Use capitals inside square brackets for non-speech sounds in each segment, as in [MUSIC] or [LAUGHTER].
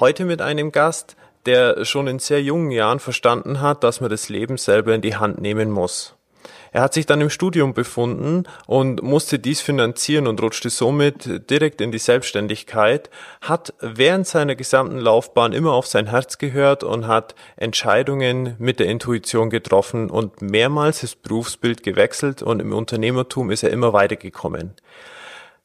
Heute mit einem Gast, der schon in sehr jungen Jahren verstanden hat, dass man das Leben selber in die Hand nehmen muss. Er hat sich dann im Studium befunden und musste dies finanzieren und rutschte somit direkt in die Selbstständigkeit, hat während seiner gesamten Laufbahn immer auf sein Herz gehört und hat Entscheidungen mit der Intuition getroffen und mehrmals das Berufsbild gewechselt und im Unternehmertum ist er immer weitergekommen.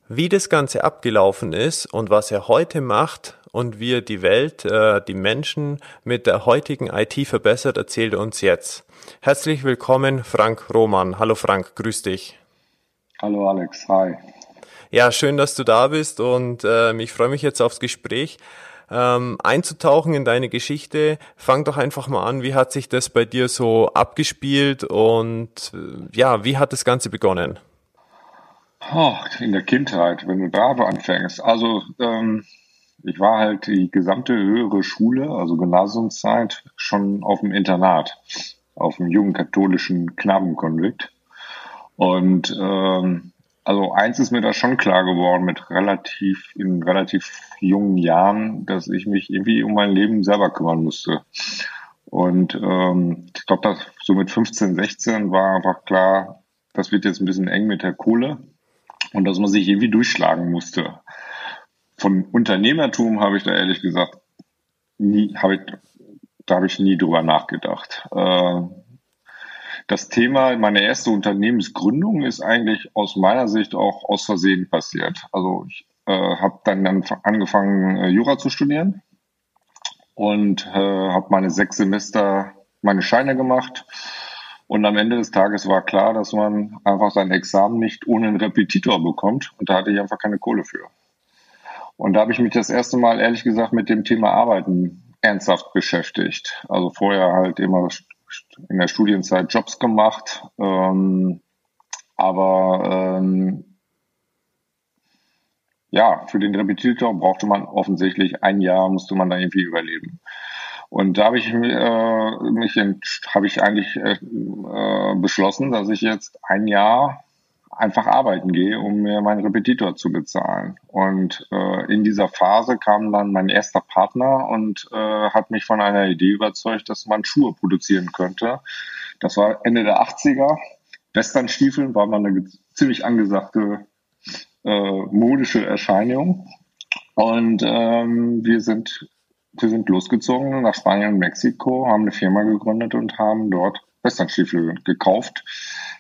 Wie das Ganze abgelaufen ist und was er heute macht und wie er die Welt, äh, die Menschen mit der heutigen IT verbessert, erzählt er uns jetzt. Herzlich willkommen, Frank Roman. Hallo Frank, grüß dich. Hallo Alex, hi. Ja, schön, dass du da bist und äh, ich freue mich jetzt aufs Gespräch. Ähm, einzutauchen in deine Geschichte. Fang doch einfach mal an, wie hat sich das bei dir so abgespielt und äh, ja, wie hat das Ganze begonnen? Oh, in der Kindheit, wenn du da anfängst. Also ähm, ich war halt die gesamte höhere Schule, also Gymnasiumszeit, schon auf dem Internat, auf dem jungen katholischen Knabenkonvikt. Und ähm, also eins ist mir da schon klar geworden mit relativ in relativ jungen Jahren, dass ich mich irgendwie um mein Leben selber kümmern musste. Und ähm, ich glaube, so mit 15, 16 war einfach klar, das wird jetzt ein bisschen eng mit der Kohle und dass man sich irgendwie durchschlagen musste. Von Unternehmertum habe ich da ehrlich gesagt nie, habe ich, da habe ich nie drüber nachgedacht. Äh, das Thema, meine erste Unternehmensgründung ist eigentlich aus meiner Sicht auch aus Versehen passiert. Also ich äh, habe dann, dann angefangen, äh, Jura zu studieren und habe meine sechs Semester meine Scheine gemacht und am Ende des Tages war klar, dass man einfach sein Examen nicht ohne einen Repetitor bekommt. Und da hatte ich einfach keine Kohle für. Und da habe ich mich das erste Mal, ehrlich gesagt, mit dem Thema Arbeiten ernsthaft beschäftigt. Also vorher halt immer in der Studienzeit Jobs gemacht. Ähm, aber ähm, ja, für den Repetitor brauchte man offensichtlich ein Jahr, musste man da irgendwie überleben. Und da habe ich äh, mich habe ich eigentlich äh, äh, beschlossen, dass ich jetzt ein Jahr einfach arbeiten gehe, um mir meinen Repetitor zu bezahlen. Und äh, in dieser Phase kam dann mein erster Partner und äh, hat mich von einer Idee überzeugt, dass man Schuhe produzieren könnte. Das war Ende der 80er. Westernstiefeln war mal eine ziemlich angesagte äh, modische Erscheinung. Und ähm, wir sind wir sind losgezogen nach Spanien und Mexiko, haben eine Firma gegründet und haben dort Westernstiefel gekauft.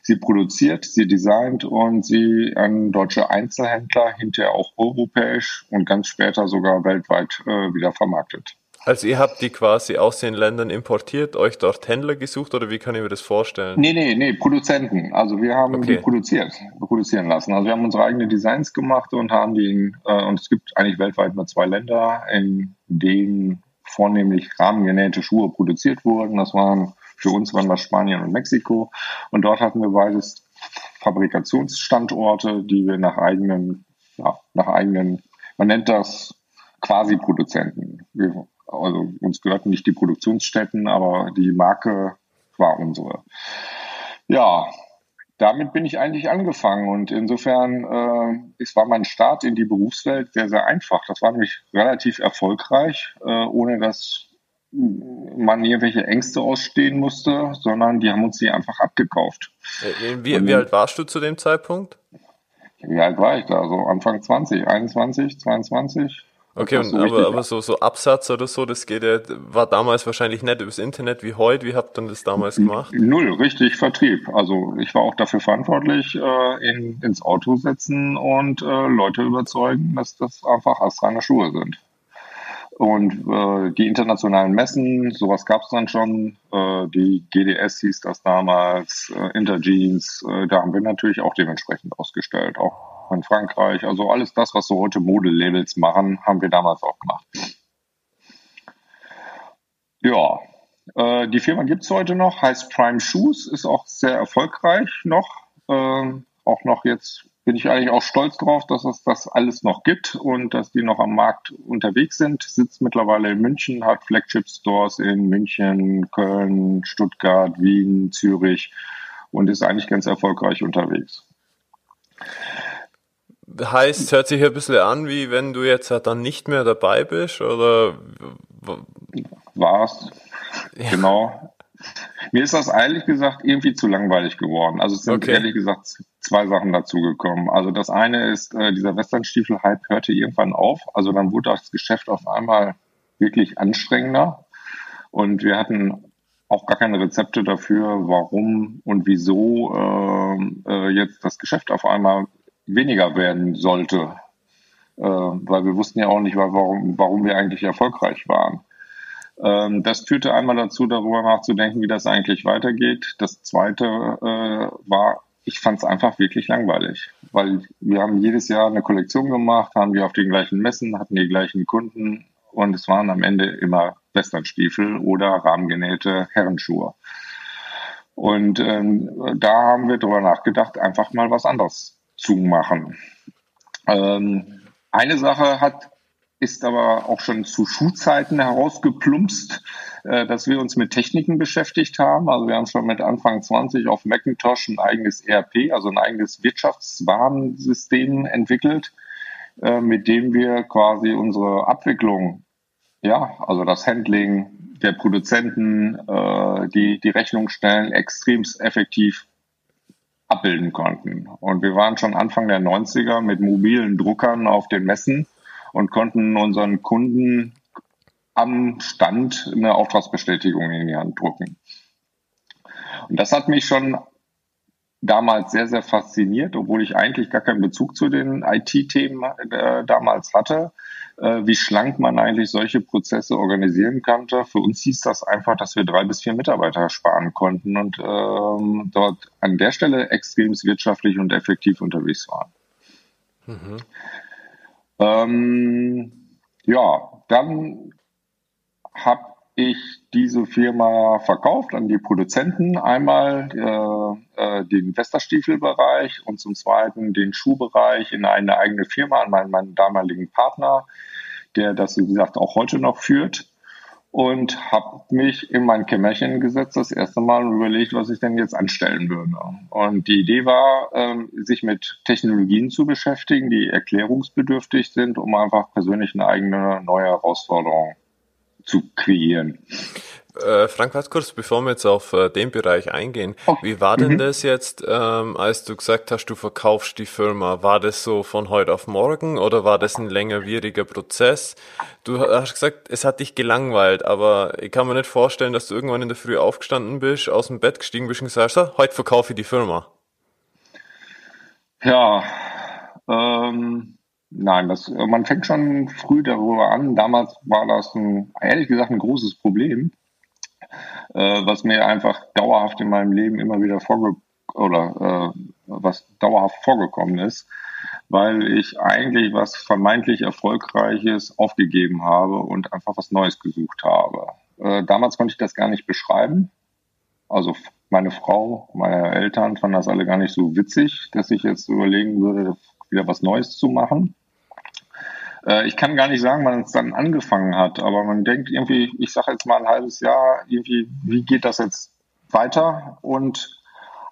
Sie produziert, sie designt und sie an deutsche Einzelhändler, hinterher auch europäisch und ganz später sogar weltweit äh, wieder vermarktet. Also ihr habt die quasi aus den Ländern importiert, euch dort Händler gesucht oder wie kann ich mir das vorstellen? Nee, nee, nee, Produzenten. Also wir haben okay. die produziert, produzieren lassen. Also wir haben unsere eigenen Designs gemacht und haben die, äh, und es gibt eigentlich weltweit nur zwei Länder, in denen vornehmlich rahmengenähte Schuhe produziert wurden. Das waren, für uns waren das Spanien und Mexiko. Und dort hatten wir beides Fabrikationsstandorte, die wir nach eigenen, ja, nach eigenen, man nennt das quasi Produzenten. Wir also uns gehörten nicht die Produktionsstätten, aber die Marke war unsere. Ja, damit bin ich eigentlich angefangen und insofern äh, es war mein Start in die Berufswelt sehr, sehr einfach. Das war nämlich relativ erfolgreich, äh, ohne dass man irgendwelche Ängste ausstehen musste, sondern die haben uns die einfach abgekauft. Äh, wie, wie alt warst du zu dem Zeitpunkt? Wie alt war ich da? So Anfang 20, 21, 22? Okay, und, so aber, aber so, so Absatz oder so, das geht ja, war damals wahrscheinlich nicht übers Internet wie heute. Wie habt ihr das damals gemacht? Null, richtig Vertrieb. Also ich war auch dafür verantwortlich, äh, in, ins Auto setzen und äh, Leute überzeugen, dass das einfach astreine Schuhe sind. Und äh, die internationalen Messen, sowas gab es dann schon. Äh, die GDS hieß das damals, äh, Interjeans, äh, da haben wir natürlich auch dementsprechend ausgestellt. Auch in Frankreich. Also alles das, was so heute Modelabels machen, haben wir damals auch gemacht. Ja, äh, die Firma gibt es heute noch, heißt Prime Shoes, ist auch sehr erfolgreich noch. Äh, auch noch jetzt bin ich eigentlich auch stolz drauf, dass es das alles noch gibt und dass die noch am Markt unterwegs sind. Sitzt mittlerweile in München, hat Flagship Stores in München, Köln, Stuttgart, Wien, Zürich und ist eigentlich ganz erfolgreich unterwegs. Heißt, hört sich ein bisschen an, wie wenn du jetzt halt dann nicht mehr dabei bist, oder? War's. Ja. Genau. Mir ist das ehrlich gesagt irgendwie zu langweilig geworden. Also es sind okay. ehrlich gesagt zwei Sachen dazugekommen. Also das eine ist, äh, dieser Westernstiefel-Hype hörte irgendwann auf. Also dann wurde das Geschäft auf einmal wirklich anstrengender. Und wir hatten auch gar keine Rezepte dafür, warum und wieso äh, äh, jetzt das Geschäft auf einmal weniger werden sollte. Äh, weil wir wussten ja auch nicht, warum, warum wir eigentlich erfolgreich waren. Ähm, das führte einmal dazu, darüber nachzudenken, wie das eigentlich weitergeht. Das zweite äh, war, ich fand es einfach wirklich langweilig, weil wir haben jedes Jahr eine Kollektion gemacht, haben wir auf den gleichen Messen, hatten die gleichen Kunden und es waren am Ende immer Westernstiefel oder rahmengenähte Herrenschuhe. Und ähm, da haben wir darüber nachgedacht, einfach mal was anderes zu machen. Ähm, eine Sache hat ist aber auch schon zu Schulzeiten herausgeplumpst, äh, dass wir uns mit Techniken beschäftigt haben. Also wir haben schon mit Anfang 20 auf Macintosh ein eigenes ERP, also ein eigenes Wirtschaftswarensystem entwickelt, äh, mit dem wir quasi unsere Abwicklung, ja, also das Handling der Produzenten, äh, die die Rechnung stellen, extremst effektiv abbilden konnten. Und wir waren schon Anfang der 90er mit mobilen Druckern auf den Messen und konnten unseren Kunden am Stand eine Auftragsbestätigung in die Hand drucken. Und das hat mich schon damals sehr, sehr fasziniert, obwohl ich eigentlich gar keinen Bezug zu den IT-Themen äh, damals hatte, äh, wie schlank man eigentlich solche Prozesse organisieren konnte. Für uns hieß das einfach, dass wir drei bis vier Mitarbeiter sparen konnten und ähm, dort an der Stelle extrem wirtschaftlich und effektiv unterwegs waren. Mhm. Ähm, ja, dann habe ich diese Firma verkauft an die Produzenten. Einmal äh, äh, den Westerstiefelbereich und zum Zweiten den Schuhbereich in eine eigene Firma an meinen, meinen damaligen Partner, der das, wie gesagt, auch heute noch führt und habe mich in mein Kämmerchen gesetzt das erste Mal und überlegt, was ich denn jetzt anstellen würde. Und die Idee war, ähm, sich mit Technologien zu beschäftigen, die erklärungsbedürftig sind, um einfach persönlich eine eigene neue Herausforderung zu kreieren. Äh, Frank, was kurz, bevor wir jetzt auf äh, den Bereich eingehen. Oh. Wie war denn mhm. das jetzt, ähm, als du gesagt hast, du verkaufst die Firma? War das so von heute auf morgen oder war das ein längerwieriger Prozess? Du hast gesagt, es hat dich gelangweilt, aber ich kann mir nicht vorstellen, dass du irgendwann in der Früh aufgestanden bist, aus dem Bett gestiegen bist und gesagt hast, heute verkaufe ich die Firma. Ja, ähm, Nein, das, man fängt schon früh darüber an. Damals war das ein, ehrlich gesagt ein großes Problem äh, was mir einfach dauerhaft in meinem Leben immer wieder vorge oder äh, was dauerhaft vorgekommen ist, weil ich eigentlich was vermeintlich Erfolgreiches aufgegeben habe und einfach was Neues gesucht habe. Äh, damals konnte ich das gar nicht beschreiben. Also meine Frau, meine Eltern fanden das alle gar nicht so witzig, dass ich jetzt überlegen würde, wieder was Neues zu machen. Äh, ich kann gar nicht sagen, wann es dann angefangen hat, aber man denkt irgendwie, ich sage jetzt mal ein halbes Jahr, irgendwie, wie geht das jetzt weiter? Und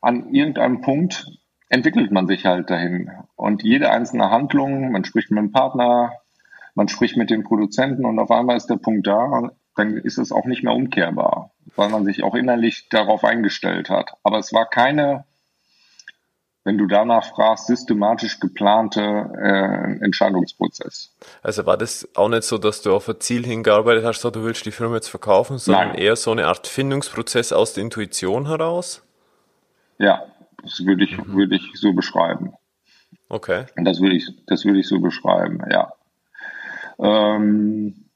an irgendeinem Punkt entwickelt man sich halt dahin. Und jede einzelne Handlung, man spricht mit dem Partner, man spricht mit den Produzenten und auf einmal ist der Punkt da, dann ist es auch nicht mehr umkehrbar, weil man sich auch innerlich darauf eingestellt hat. Aber es war keine wenn du danach fragst, systematisch geplante äh, Entscheidungsprozess. Also war das auch nicht so, dass du auf ein Ziel hingearbeitet hast, so du willst die Firma jetzt verkaufen, sondern Nein. eher so eine Art Findungsprozess aus der Intuition heraus? Ja, das würde ich, mhm. würde ich so beschreiben. Okay. Das würde ich, das würde ich so beschreiben, ja. Ähm,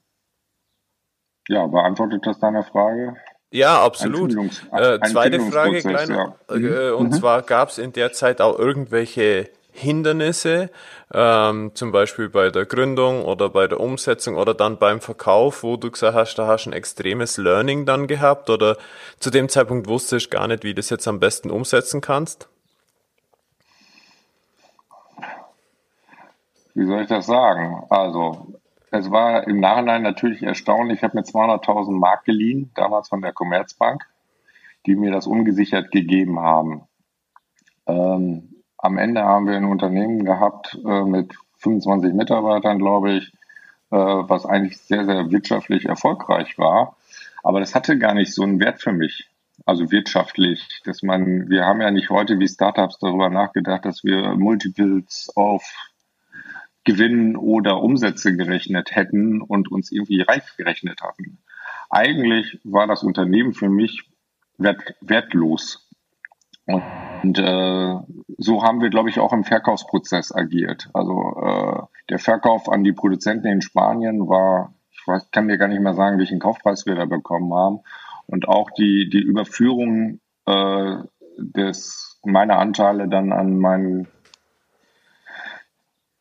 ja, beantwortet das deine Frage? Ja, absolut. Äh, zweite Frage, kleiner, ja. äh, und mhm. zwar gab es in der Zeit auch irgendwelche Hindernisse, ähm, zum Beispiel bei der Gründung oder bei der Umsetzung oder dann beim Verkauf, wo du gesagt hast, da hast du ein extremes Learning dann gehabt oder zu dem Zeitpunkt wusstest du gar nicht, wie du das jetzt am besten umsetzen kannst? Wie soll ich das sagen? Also, es war im Nachhinein natürlich erstaunlich. Ich habe mir 200.000 Mark geliehen, damals von der Commerzbank, die mir das ungesichert gegeben haben. Ähm, am Ende haben wir ein Unternehmen gehabt äh, mit 25 Mitarbeitern, glaube ich, äh, was eigentlich sehr, sehr wirtschaftlich erfolgreich war. Aber das hatte gar nicht so einen Wert für mich. Also wirtschaftlich, dass man, wir haben ja nicht heute wie Startups darüber nachgedacht, dass wir Multiples auf Gewinn oder Umsätze gerechnet hätten und uns irgendwie reich gerechnet hatten. Eigentlich war das Unternehmen für mich wert, wertlos. Und äh, so haben wir, glaube ich, auch im Verkaufsprozess agiert. Also äh, der Verkauf an die Produzenten in Spanien war, ich weiß, kann dir gar nicht mehr sagen, welchen Kaufpreis wir da bekommen haben. Und auch die, die Überführung äh, des meiner Anteile dann an meinen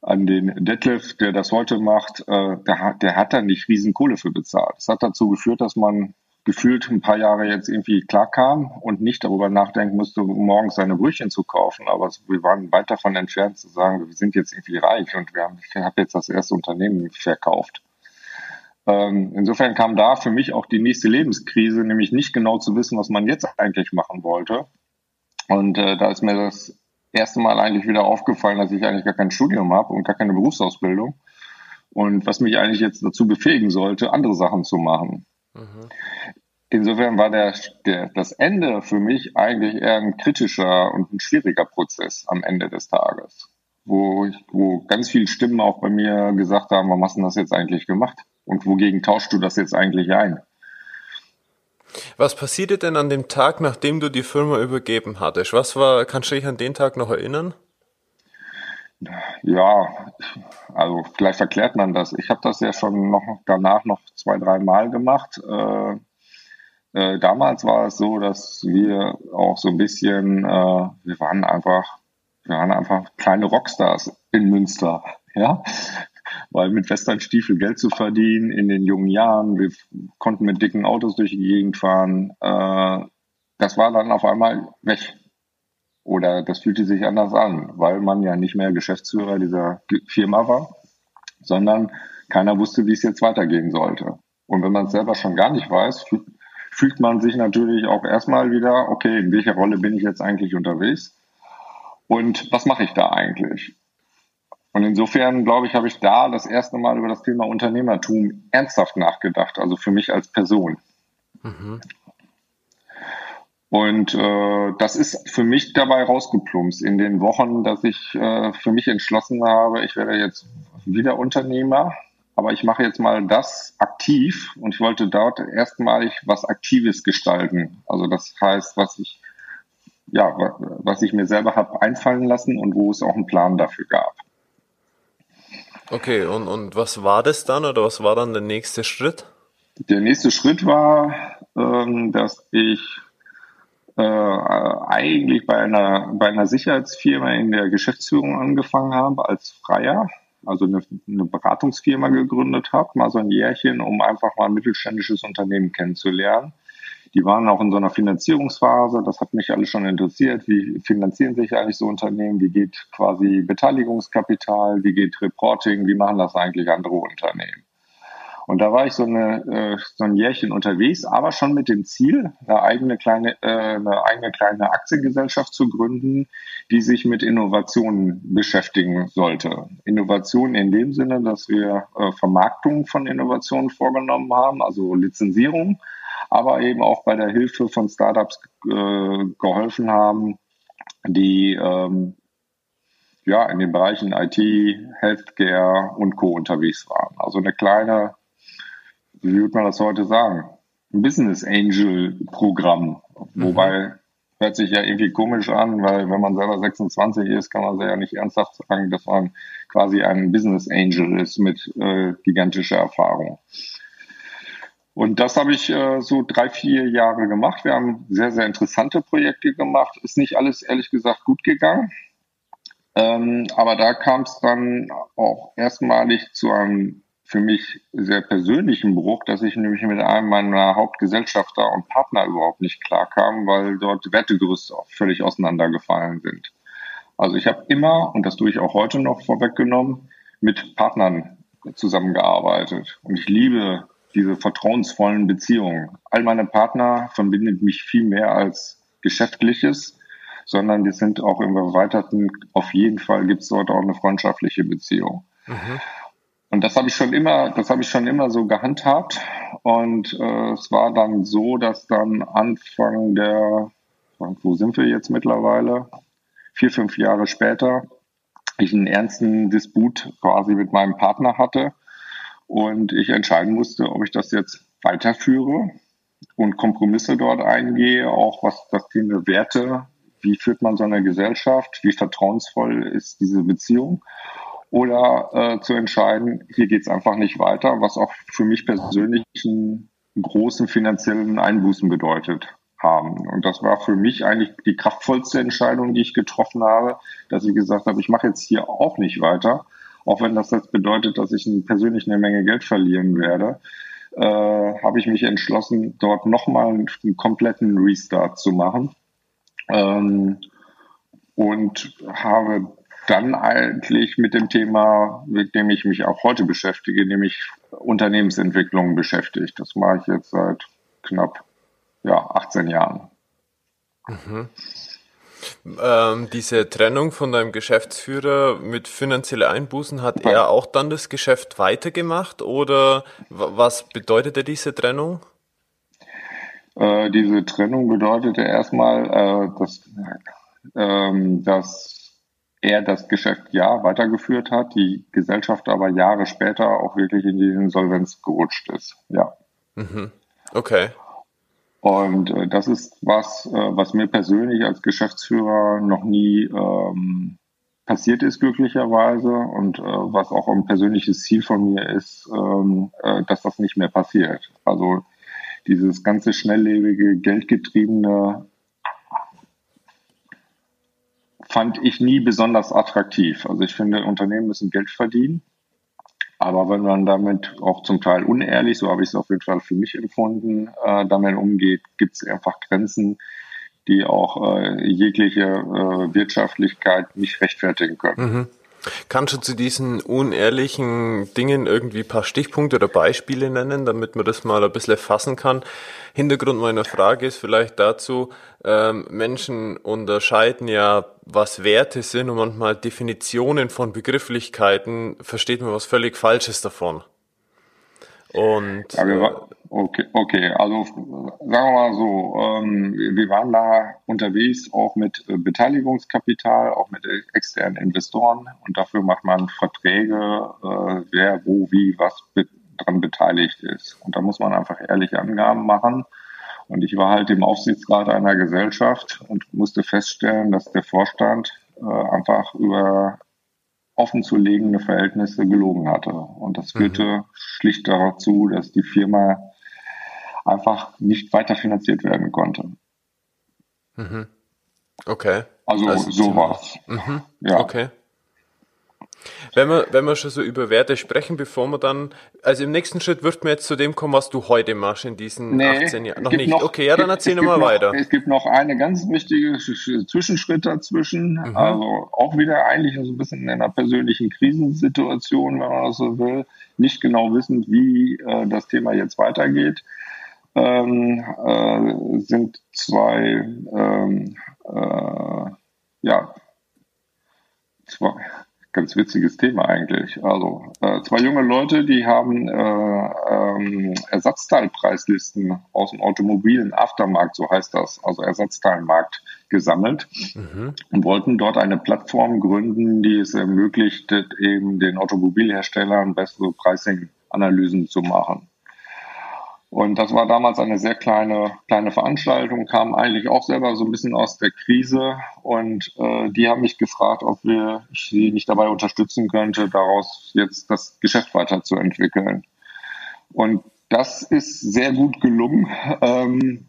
an den Detlef, der das heute macht, äh, der, der hat da nicht riesen Kohle für bezahlt. Das hat dazu geführt, dass man gefühlt ein paar Jahre jetzt irgendwie klarkam und nicht darüber nachdenken musste, morgens seine Brötchen zu kaufen. Aber wir waren weit davon entfernt zu sagen, wir sind jetzt irgendwie reich und wir haben, ich habe jetzt das erste Unternehmen verkauft. Ähm, insofern kam da für mich auch die nächste Lebenskrise, nämlich nicht genau zu wissen, was man jetzt eigentlich machen wollte. Und äh, da ist mir das erste Mal eigentlich wieder aufgefallen, dass ich eigentlich gar kein Studium habe und gar keine Berufsausbildung. Und was mich eigentlich jetzt dazu befähigen sollte, andere Sachen zu machen. Mhm. Insofern war der, der, das Ende für mich eigentlich eher ein kritischer und ein schwieriger Prozess am Ende des Tages, wo, ich, wo ganz viele Stimmen auch bei mir gesagt haben, warum hast du das jetzt eigentlich gemacht? Und wogegen tauschst du das jetzt eigentlich ein? Was passierte denn an dem Tag, nachdem du die Firma übergeben hattest? Was war, kannst du dich an den Tag noch erinnern? Ja, also vielleicht verklärt man das. Ich habe das ja schon noch danach noch zwei, drei Mal gemacht. Äh, äh, damals war es so, dass wir auch so ein bisschen, äh, wir waren einfach, wir waren einfach kleine Rockstars in Münster, ja. Weil mit Westernstiefel Geld zu verdienen in den jungen Jahren, wir konnten mit dicken Autos durch die Gegend fahren, äh, das war dann auf einmal weg. Oder das fühlte sich anders an, weil man ja nicht mehr Geschäftsführer dieser Firma war, sondern keiner wusste, wie es jetzt weitergehen sollte. Und wenn man es selber schon gar nicht weiß, fühlt man sich natürlich auch erstmal wieder, okay, in welcher Rolle bin ich jetzt eigentlich unterwegs? Und was mache ich da eigentlich? Und insofern, glaube ich, habe ich da das erste Mal über das Thema Unternehmertum ernsthaft nachgedacht, also für mich als Person. Mhm. Und äh, das ist für mich dabei rausgeplumpst in den Wochen, dass ich äh, für mich entschlossen habe, ich werde jetzt wieder Unternehmer, aber ich mache jetzt mal das aktiv und ich wollte dort erstmalig was Aktives gestalten. Also das heißt, was ich ja, was ich mir selber habe einfallen lassen und wo es auch einen Plan dafür gab. Okay, und, und was war das dann oder was war dann der nächste Schritt? Der nächste Schritt war, ähm, dass ich äh, eigentlich bei einer, bei einer Sicherheitsfirma in der Geschäftsführung angefangen habe als Freier, also eine, eine Beratungsfirma gegründet habe, mal so ein Jährchen, um einfach mal ein mittelständisches Unternehmen kennenzulernen. Die waren auch in so einer Finanzierungsphase. Das hat mich alles schon interessiert. Wie finanzieren sich eigentlich so Unternehmen? Wie geht quasi Beteiligungskapital? Wie geht Reporting? Wie machen das eigentlich andere Unternehmen? Und da war ich so, eine, äh, so ein Jährchen unterwegs, aber schon mit dem Ziel, eine eigene kleine, äh, eine eigene kleine Aktiengesellschaft zu gründen, die sich mit Innovationen beschäftigen sollte. Innovationen in dem Sinne, dass wir äh, Vermarktung von Innovationen vorgenommen haben, also Lizenzierung, aber eben auch bei der Hilfe von Startups äh, geholfen haben, die ähm, ja, in den Bereichen IT, Healthcare und Co. unterwegs waren. Also eine kleine wie würde man das heute sagen? Ein Business Angel Programm. Mhm. Wobei hört sich ja irgendwie komisch an, weil wenn man selber 26 ist, kann man ja nicht ernsthaft sagen, dass man quasi ein Business Angel ist mit äh, gigantischer Erfahrung. Und das habe ich äh, so drei, vier Jahre gemacht. Wir haben sehr, sehr interessante Projekte gemacht. Ist nicht alles ehrlich gesagt gut gegangen. Ähm, aber da kam es dann auch erstmalig zu einem für mich sehr persönlichen Bruch, dass ich nämlich mit einem meiner Hauptgesellschafter und Partner überhaupt nicht klarkam, weil dort Wertegerüste auch völlig auseinandergefallen sind. Also ich habe immer, und das tue ich auch heute noch vorweggenommen, mit Partnern zusammengearbeitet. Und ich liebe diese vertrauensvollen Beziehungen. All meine Partner verbindet mich viel mehr als Geschäftliches, sondern die sind auch im Erweiterten, auf jeden Fall gibt es dort auch eine freundschaftliche Beziehung. Mhm. Und das habe ich schon immer, das habe ich schon immer so gehandhabt. Und äh, es war dann so, dass dann Anfang der, wo sind wir jetzt mittlerweile? Vier, fünf Jahre später, ich einen ernsten Disput quasi mit meinem Partner hatte und ich entscheiden musste, ob ich das jetzt weiterführe und Kompromisse dort eingehe, auch was das Thema Werte, wie führt man so eine Gesellschaft, wie vertrauensvoll ist diese Beziehung oder äh, zu entscheiden, hier geht es einfach nicht weiter, was auch für mich persönlich einen großen finanziellen Einbußen bedeutet haben. Und das war für mich eigentlich die kraftvollste Entscheidung, die ich getroffen habe, dass ich gesagt habe, ich mache jetzt hier auch nicht weiter, auch wenn das jetzt bedeutet, dass ich persönlich eine Menge Geld verlieren werde, äh, habe ich mich entschlossen, dort nochmal einen kompletten Restart zu machen. Ähm, und habe dann eigentlich mit dem Thema, mit dem ich mich auch heute beschäftige, nämlich Unternehmensentwicklung beschäftigt. Das mache ich jetzt seit knapp ja, 18 Jahren. Mhm. Ähm, diese Trennung von deinem Geschäftsführer mit finanziellen Einbußen, hat er auch dann das Geschäft weitergemacht oder was bedeutete diese Trennung? Äh, diese Trennung bedeutete erstmal, äh, dass, äh, dass er das Geschäft ja weitergeführt hat, die Gesellschaft aber Jahre später auch wirklich in die Insolvenz gerutscht ist. Ja. Mhm. Okay. Und äh, das ist was, äh, was mir persönlich als Geschäftsführer noch nie ähm, passiert ist, glücklicherweise. Und äh, was auch ein persönliches Ziel von mir ist, ähm, äh, dass das nicht mehr passiert. Also dieses ganze schnelllebige, geldgetriebene fand ich nie besonders attraktiv. Also ich finde, Unternehmen müssen Geld verdienen. Aber wenn man damit auch zum Teil unehrlich, so habe ich es auf jeden Fall für mich empfunden, äh, damit umgeht, gibt es einfach Grenzen, die auch äh, jegliche äh, Wirtschaftlichkeit nicht rechtfertigen können. Mhm. Kannst du zu diesen unehrlichen Dingen irgendwie ein paar Stichpunkte oder Beispiele nennen, damit man das mal ein bisschen fassen kann? Hintergrund meiner Frage ist vielleicht dazu, ähm, Menschen unterscheiden ja, was Werte sind und manchmal Definitionen von Begrifflichkeiten versteht man was völlig Falsches davon. Und ja, wir, okay, okay, also sagen wir mal so, ähm, wir waren da unterwegs auch mit äh, Beteiligungskapital, auch mit externen Investoren und dafür macht man Verträge, äh, wer, wo, wie, was be dran beteiligt ist. Und da muss man einfach ehrliche Angaben machen. Und ich war halt im Aufsichtsrat einer Gesellschaft und musste feststellen, dass der Vorstand äh, einfach über offenzulegende Verhältnisse gelogen hatte. Und das führte mhm. schlicht dazu, dass die Firma einfach nicht weiter finanziert werden konnte. Mhm. Okay. Also, also sowas. Mhm. Ja. Okay. Wenn wir, wenn wir schon so über Werte sprechen, bevor wir dann, also im nächsten Schritt wird mir jetzt zu dem kommen, was du heute machst in diesen nee, 18 Jahren. Noch nicht. Noch, okay, ja, dann erzähl nochmal weiter. Es gibt noch eine ganz wichtige Zwischenschritt dazwischen. Mhm. Also auch wieder eigentlich so ein bisschen in einer persönlichen Krisensituation, wenn man das so will. Nicht genau wissend, wie äh, das Thema jetzt weitergeht. Ähm, äh, sind zwei, ähm, äh, ja, zwei, ganz witziges Thema eigentlich. Also äh, zwei junge Leute, die haben äh, ähm, Ersatzteilpreislisten aus dem automobilen Aftermarkt, so heißt das, also Ersatzteilmarkt gesammelt mhm. und wollten dort eine Plattform gründen, die es ermöglicht, eben den Automobilherstellern bessere Pricing-Analysen zu machen. Und das war damals eine sehr kleine, kleine Veranstaltung, kam eigentlich auch selber so ein bisschen aus der Krise. Und äh, die haben mich gefragt, ob wir ich sie nicht dabei unterstützen könnte, daraus jetzt das Geschäft weiterzuentwickeln. Und das ist sehr gut gelungen. Ähm,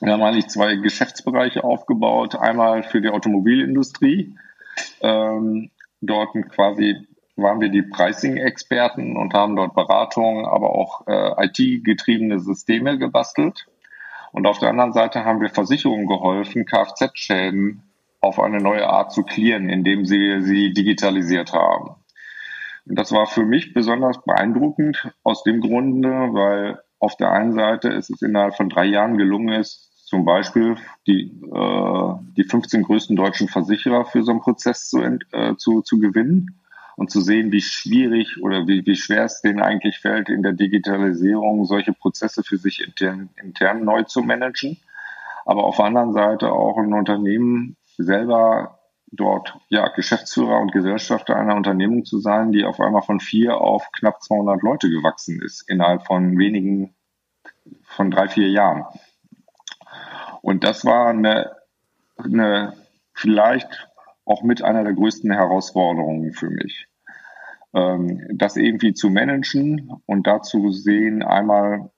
wir haben eigentlich zwei Geschäftsbereiche aufgebaut. Einmal für die Automobilindustrie Ähm, dort quasi waren wir die Pricing-Experten und haben dort Beratungen, aber auch äh, IT-getriebene Systeme gebastelt. Und auf der anderen Seite haben wir Versicherungen geholfen, Kfz-Schäden auf eine neue Art zu klären, indem sie sie digitalisiert haben. Und das war für mich besonders beeindruckend aus dem Grunde, weil auf der einen Seite ist es innerhalb von drei Jahren gelungen ist, zum Beispiel die, äh, die 15 größten deutschen Versicherer für so einen Prozess zu, äh, zu, zu gewinnen und zu sehen, wie schwierig oder wie, wie schwer es denen eigentlich fällt, in der Digitalisierung solche Prozesse für sich intern, intern neu zu managen. Aber auf der anderen Seite auch ein Unternehmen selber dort ja Geschäftsführer und Gesellschafter einer Unternehmung zu sein, die auf einmal von vier auf knapp 200 Leute gewachsen ist innerhalb von wenigen, von drei, vier Jahren. Und das war eine, eine vielleicht auch mit einer der größten Herausforderungen für mich. Ähm, das irgendwie zu managen und dazu sehen einmal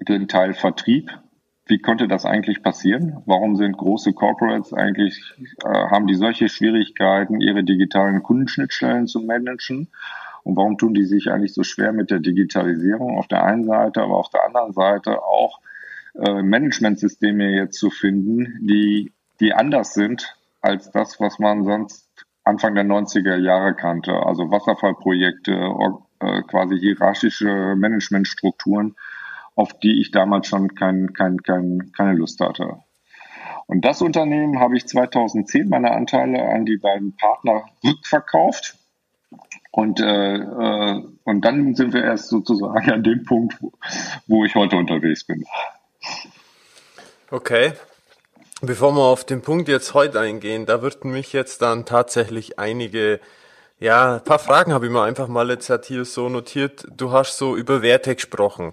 den Teil Vertrieb. Wie konnte das eigentlich passieren? Warum sind große Corporates eigentlich, äh, haben die solche Schwierigkeiten, ihre digitalen Kundenschnittstellen zu managen? Und warum tun die sich eigentlich so schwer mit der Digitalisierung auf der einen Seite, aber auf der anderen Seite auch äh, Managementsysteme jetzt zu finden, die, die anders sind als das, was man sonst Anfang der 90er Jahre kannte. Also Wasserfallprojekte, äh, quasi hierarchische Managementstrukturen, auf die ich damals schon kein, kein, kein, keine Lust hatte. Und das Unternehmen habe ich 2010 meine Anteile an die beiden Partner rückverkauft. Und, äh, äh, und dann sind wir erst sozusagen an dem Punkt, wo, wo ich heute unterwegs bin. Okay. Bevor wir auf den Punkt jetzt heute eingehen, da würden mich jetzt dann tatsächlich einige, ja, ein paar Fragen habe ich mir einfach mal jetzt halt hier so notiert. Du hast so über Werte gesprochen.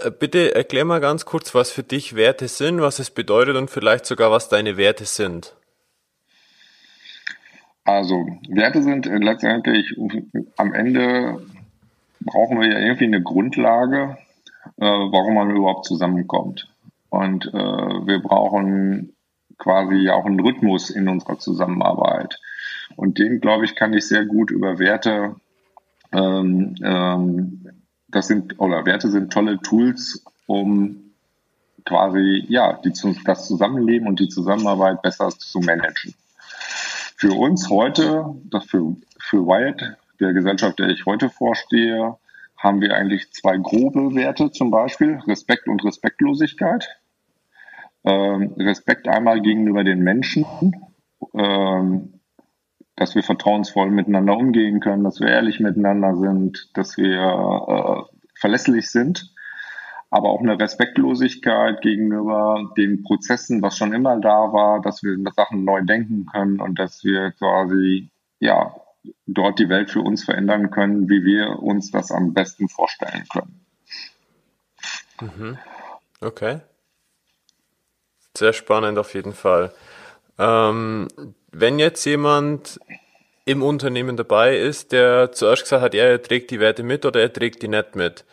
Äh, bitte erklär mal ganz kurz, was für dich Werte sind, was es bedeutet und vielleicht sogar, was deine Werte sind. Also, Werte sind letztendlich am Ende brauchen wir ja irgendwie eine Grundlage, äh, warum man überhaupt zusammenkommt. Und äh, wir brauchen quasi auch einen Rhythmus in unserer Zusammenarbeit. Und den, glaube ich, kann ich sehr gut über Werte, ähm, ähm, das sind, oder Werte sind tolle Tools, um quasi, ja, die, das Zusammenleben und die Zusammenarbeit besser zu managen. Für uns heute, das für, für Wired, der Gesellschaft, der ich heute vorstehe, haben wir eigentlich zwei grobe Werte, zum Beispiel Respekt und Respektlosigkeit. Ähm, Respekt einmal gegenüber den Menschen, ähm, dass wir vertrauensvoll miteinander umgehen können, dass wir ehrlich miteinander sind, dass wir äh, verlässlich sind, aber auch eine Respektlosigkeit gegenüber den Prozessen, was schon immer da war, dass wir Sachen neu denken können und dass wir quasi ja dort die Welt für uns verändern können, wie wir uns das am besten vorstellen können. Mhm. Okay. Sehr spannend auf jeden Fall. Ähm, wenn jetzt jemand im Unternehmen dabei ist, der zuerst gesagt hat, ja, er trägt die Werte mit oder er trägt die nicht mit.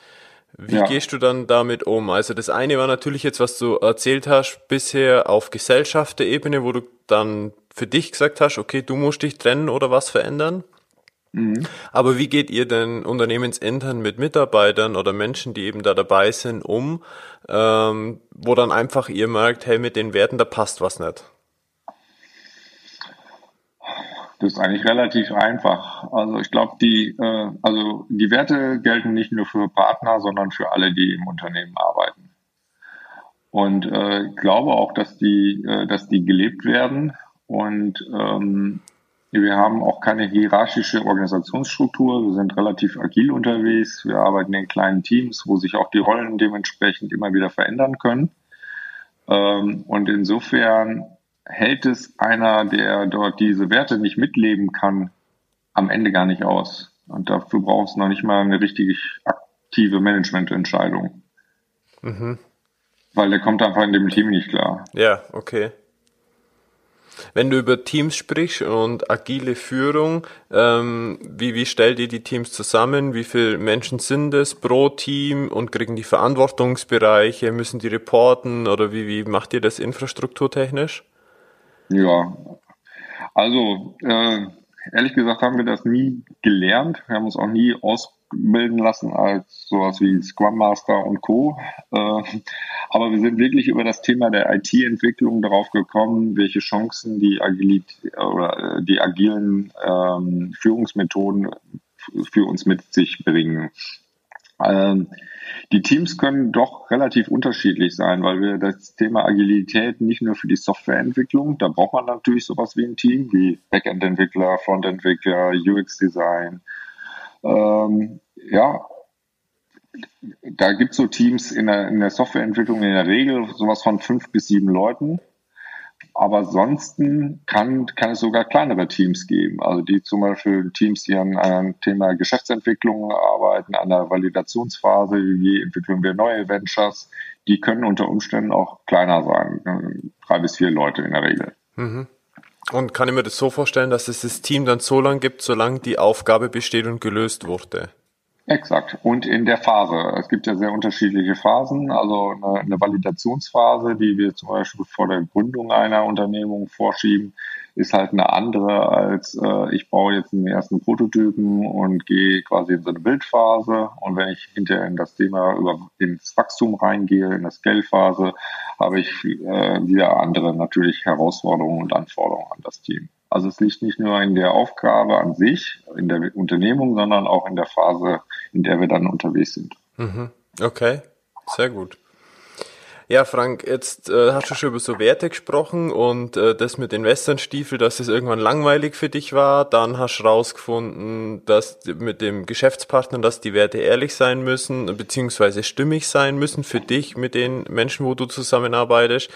Wie ja. gehst du dann damit um? Also das eine war natürlich jetzt, was du erzählt hast, bisher auf Gesellschafterebene, wo du dann für dich gesagt hast, okay, du musst dich trennen oder was verändern. Mhm. Aber wie geht ihr denn unternehmensintern mit Mitarbeitern oder Menschen, die eben da dabei sind, um, ähm, wo dann einfach ihr merkt, hey, mit den Werten, da passt was nicht? Das ist eigentlich relativ einfach. Also ich glaube, die, äh, also die Werte gelten nicht nur für Partner, sondern für alle, die im Unternehmen arbeiten. Und äh, glaube auch, dass die, äh, dass die gelebt werden. Und ähm, wir haben auch keine hierarchische Organisationsstruktur. Wir sind relativ agil unterwegs. Wir arbeiten in kleinen Teams, wo sich auch die Rollen dementsprechend immer wieder verändern können. Ähm, und insofern hält es einer, der dort diese Werte nicht mitleben kann, am Ende gar nicht aus. Und dafür braucht es noch nicht mal eine richtig aktive Managemententscheidung. Mhm. Weil der kommt einfach in dem Team nicht klar. Ja, okay. Wenn du über Teams sprichst und agile Führung, ähm, wie, wie stellt ihr die Teams zusammen? Wie viele Menschen sind es pro Team und kriegen die Verantwortungsbereiche? Müssen die reporten oder wie, wie macht ihr das infrastrukturtechnisch? Ja, Also, äh, ehrlich gesagt haben wir das nie gelernt. Wir haben uns auch nie gelernt. Ausbilden lassen als sowas wie Scrum Master und Co. Äh, aber wir sind wirklich über das Thema der IT-Entwicklung darauf gekommen, welche Chancen die Agilität oder äh, die agilen ähm, Führungsmethoden für uns mit sich bringen. Ähm, die Teams können doch relativ unterschiedlich sein, weil wir das Thema Agilität nicht nur für die Softwareentwicklung, da braucht man natürlich sowas wie ein Team, wie Backend-Entwickler, Front-Entwickler, UX-Design. Ähm, ja, da gibt es so Teams in der, in der Softwareentwicklung in der Regel sowas von fünf bis sieben Leuten. Aber ansonsten kann, kann es sogar kleinere Teams geben, also die zum Beispiel Teams, die an einem Thema Geschäftsentwicklung arbeiten, an der Validationsphase, wie entwickeln wir neue Ventures, die können unter Umständen auch kleiner sein, drei bis vier Leute in der Regel. Mhm. Und kann ich mir das so vorstellen, dass es das Team dann so lange gibt, solange die Aufgabe besteht und gelöst wurde? Exakt. Und in der Phase. Es gibt ja sehr unterschiedliche Phasen. Also eine, eine, Validationsphase, die wir zum Beispiel vor der Gründung einer Unternehmung vorschieben, ist halt eine andere als äh, ich baue jetzt einen ersten Prototypen und gehe quasi in so eine Bildphase. Und wenn ich hinterher in das Thema über ins Wachstum reingehe, in der Scale-Phase, habe ich äh, wieder andere natürlich Herausforderungen und Anforderungen an das Team. Also es liegt nicht nur in der Aufgabe an sich, in der Unternehmung, sondern auch in der Phase, in der wir dann unterwegs sind. Mhm. Okay, sehr gut. Ja, Frank, jetzt äh, hast du schon über so Werte gesprochen und äh, das mit den Westernstiefel, dass es irgendwann langweilig für dich war. Dann hast du rausgefunden, dass mit dem Geschäftspartner, dass die Werte ehrlich sein müssen, beziehungsweise stimmig sein müssen für dich mit den Menschen, wo du zusammenarbeitest.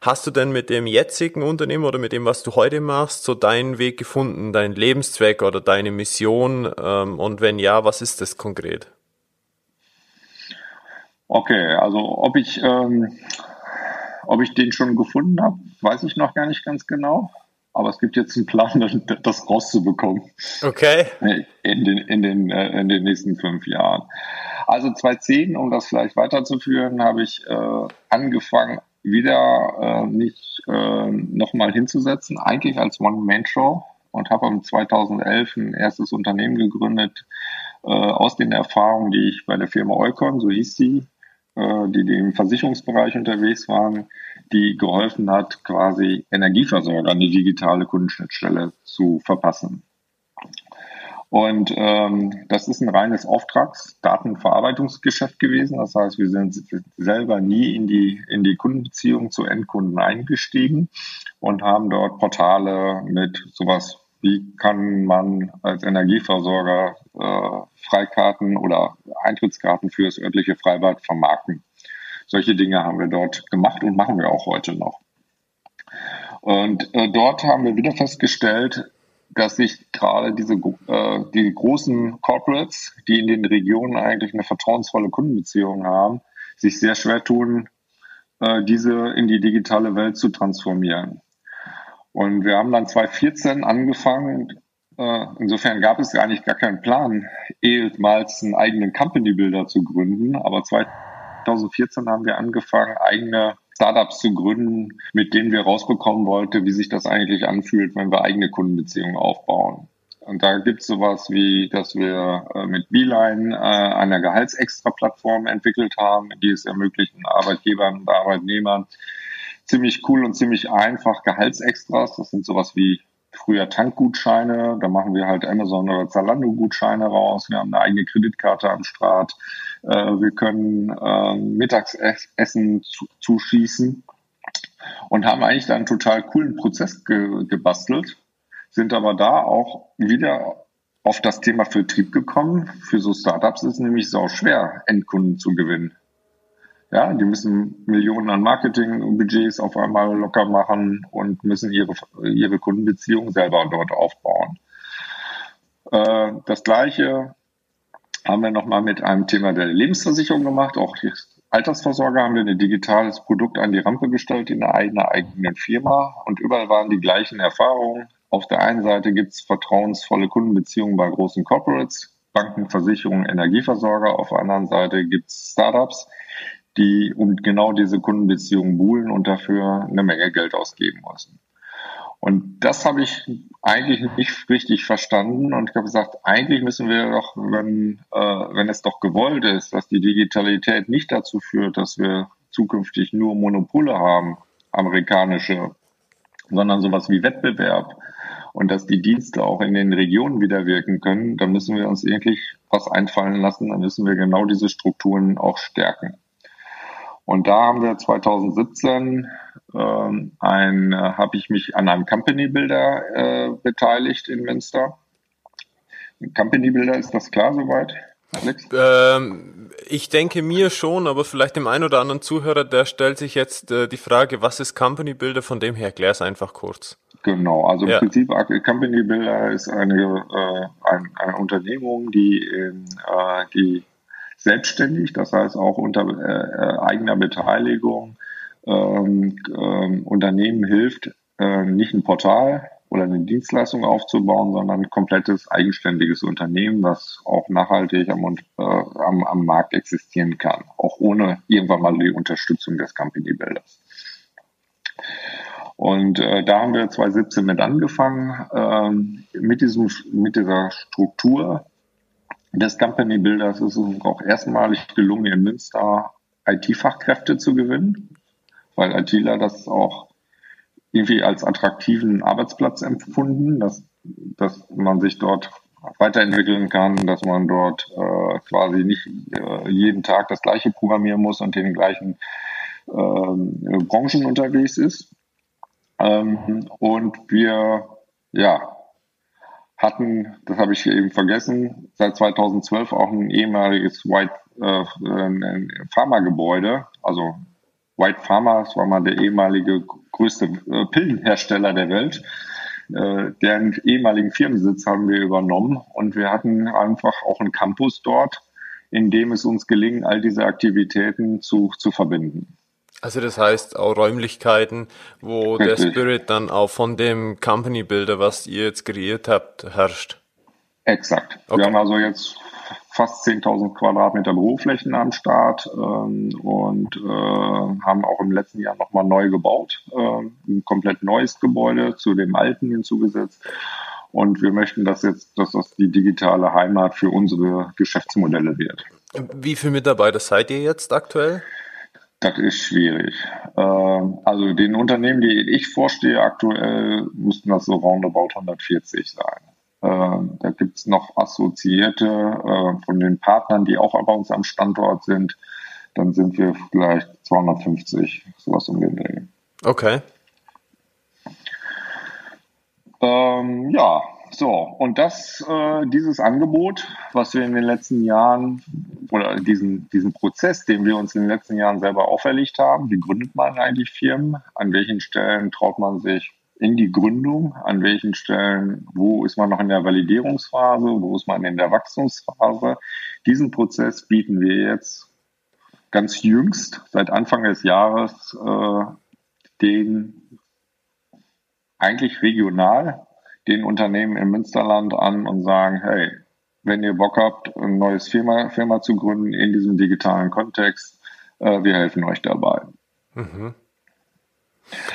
Hast du denn mit dem jetzigen Unternehmen oder mit dem, was du heute machst, so deinen Weg gefunden, deinen Lebenszweck oder deine Mission? Ähm, und wenn ja, was ist das konkret? Okay, also ob ich, ähm, ob ich den schon gefunden habe, weiß ich noch gar nicht ganz genau. Aber es gibt jetzt einen Plan, [LAUGHS] das rauszubekommen. Okay. In den, in den, äh, in den nächsten fünf Jahren. Also 2010, um das vielleicht weiterzuführen, habe ich äh, angefangen, wieder äh, mich äh, nochmal hinzusetzen, eigentlich als One-Man-Show und habe im 2011 ein erstes Unternehmen gegründet äh, aus den Erfahrungen, die ich bei der Firma Eukon, so hieß sie, äh, die, die im Versicherungsbereich unterwegs waren, die geholfen hat, quasi Energieversorger eine digitale Kundenschnittstelle zu verpassen. Und ähm, das ist ein reines Auftragsdatenverarbeitungsgeschäft gewesen. Das heißt, wir sind selber nie in die, in die Kundenbeziehung zu Endkunden eingestiegen und haben dort Portale mit sowas wie kann man als Energieversorger äh, Freikarten oder Eintrittskarten für das örtliche Freibad vermarkten. Solche Dinge haben wir dort gemacht und machen wir auch heute noch. Und äh, dort haben wir wieder festgestellt, dass sich gerade diese äh, die großen Corporates, die in den Regionen eigentlich eine vertrauensvolle Kundenbeziehung haben, sich sehr schwer tun, äh, diese in die digitale Welt zu transformieren. Und wir haben dann 2014 angefangen. Äh, insofern gab es eigentlich gar keinen Plan, ehemals einen eigenen Company Builder zu gründen. Aber 2014 haben wir angefangen, eigene Startups zu gründen, mit denen wir rausbekommen wollten, wie sich das eigentlich anfühlt, wenn wir eigene Kundenbeziehungen aufbauen. Und da gibt es sowas wie, dass wir äh, mit Beeline äh, eine Gehaltsextra-Plattform entwickelt haben, die es ermöglichen, Arbeitgebern und Arbeitnehmern ziemlich cool und ziemlich einfach Gehaltsextras. Das sind sowas wie früher Tankgutscheine. Da machen wir halt Amazon oder Zalando-Gutscheine raus. Wir haben eine eigene Kreditkarte am Start. Äh, wir können äh, Mittagsessen zuschießen und haben eigentlich da einen total coolen Prozess ge gebastelt, sind aber da auch wieder auf das Thema Vertrieb gekommen. Für so Startups ist es nämlich sau schwer, Endkunden zu gewinnen. Ja, die müssen Millionen an Marketingbudgets auf einmal locker machen und müssen ihre, ihre Kundenbeziehung selber dort aufbauen. Äh, das gleiche haben wir nochmal mit einem Thema der Lebensversicherung gemacht. Auch die Altersvorsorge haben wir ein digitales Produkt an die Rampe gestellt in einer eigenen Firma und überall waren die gleichen Erfahrungen. Auf der einen Seite gibt es vertrauensvolle Kundenbeziehungen bei großen Corporates, Banken, Versicherungen, Energieversorger. Auf der anderen Seite gibt es Startups, die um genau diese Kundenbeziehungen buhlen und dafür eine Menge Geld ausgeben müssen. Und das habe ich eigentlich nicht richtig verstanden und ich habe gesagt, eigentlich müssen wir doch, wenn, äh, wenn es doch gewollt ist, dass die Digitalität nicht dazu führt, dass wir zukünftig nur Monopole haben, amerikanische, sondern sowas wie Wettbewerb und dass die Dienste auch in den Regionen wieder wirken können, dann müssen wir uns eigentlich was einfallen lassen, dann müssen wir genau diese Strukturen auch stärken. Und da haben wir 2017 ähm, ein, äh, habe ich mich an einem Company Builder äh, beteiligt in Münster. Company Builder, ist das klar soweit? Alex? Ähm, ich denke mir schon, aber vielleicht dem einen oder anderen Zuhörer, der stellt sich jetzt äh, die Frage, was ist Company Builder? Von dem her erklär es einfach kurz. Genau, also im ja. Prinzip Company Builder ist eine, äh, ein, eine Unternehmung, die, äh, die selbstständig, das heißt auch unter äh, eigener Beteiligung ähm, ähm, Unternehmen hilft, äh, nicht ein Portal oder eine Dienstleistung aufzubauen, sondern ein komplettes eigenständiges Unternehmen, was auch nachhaltig am, äh, am, am Markt existieren kann, auch ohne irgendwann mal die Unterstützung des Company Builders. Und äh, da haben wir 2017 mit angefangen, ähm, mit, diesem, mit dieser Struktur des Company Builders ist es auch erstmalig gelungen, in Münster IT-Fachkräfte zu gewinnen, weil ITler das auch irgendwie als attraktiven Arbeitsplatz empfunden, dass, dass man sich dort weiterentwickeln kann, dass man dort äh, quasi nicht äh, jeden Tag das gleiche programmieren muss und in den gleichen äh, Branchen unterwegs ist. Ähm, und wir ja, hatten, das habe ich eben vergessen, seit 2012 auch ein ehemaliges White äh, Pharma-Gebäude, also White Pharma, das war mal der ehemalige größte äh, Pillenhersteller der Welt. Äh, deren ehemaligen Firmensitz haben wir übernommen und wir hatten einfach auch einen Campus dort, in dem es uns gelingen, all diese Aktivitäten zu, zu verbinden. Also das heißt auch Räumlichkeiten, wo der Spirit dann auch von dem Company Builder, was ihr jetzt kreiert habt, herrscht. Exakt. Okay. Wir haben also jetzt fast 10.000 Quadratmeter Büroflächen am Start ähm, und äh, haben auch im letzten Jahr nochmal neu gebaut, äh, ein komplett neues Gebäude zu dem alten hinzugesetzt. Und wir möchten, dass jetzt, dass das die digitale Heimat für unsere Geschäftsmodelle wird. Wie viele Mitarbeiter seid ihr jetzt aktuell? Das ist schwierig. Ähm, also den Unternehmen, die ich vorstehe aktuell, müssten das so roundabout 140 sein. Ähm, da gibt's noch Assoziierte äh, von den Partnern, die auch bei uns am Standort sind. Dann sind wir vielleicht 250, sowas um den Dreh. Okay. Ähm, ja, so, und das, äh, dieses Angebot, was wir in den letzten Jahren oder diesen, diesen Prozess, den wir uns in den letzten Jahren selber auferlegt haben, wie gründet man eigentlich Firmen? An welchen Stellen traut man sich in die Gründung? An welchen Stellen, wo ist man noch in der Validierungsphase? Wo ist man in der Wachstumsphase? Diesen Prozess bieten wir jetzt ganz jüngst, seit Anfang des Jahres, äh, den eigentlich regional den Unternehmen im Münsterland an und sagen, hey, wenn ihr Bock habt, ein neues Firma, Firma zu gründen in diesem digitalen Kontext, äh, wir helfen euch dabei. Mhm.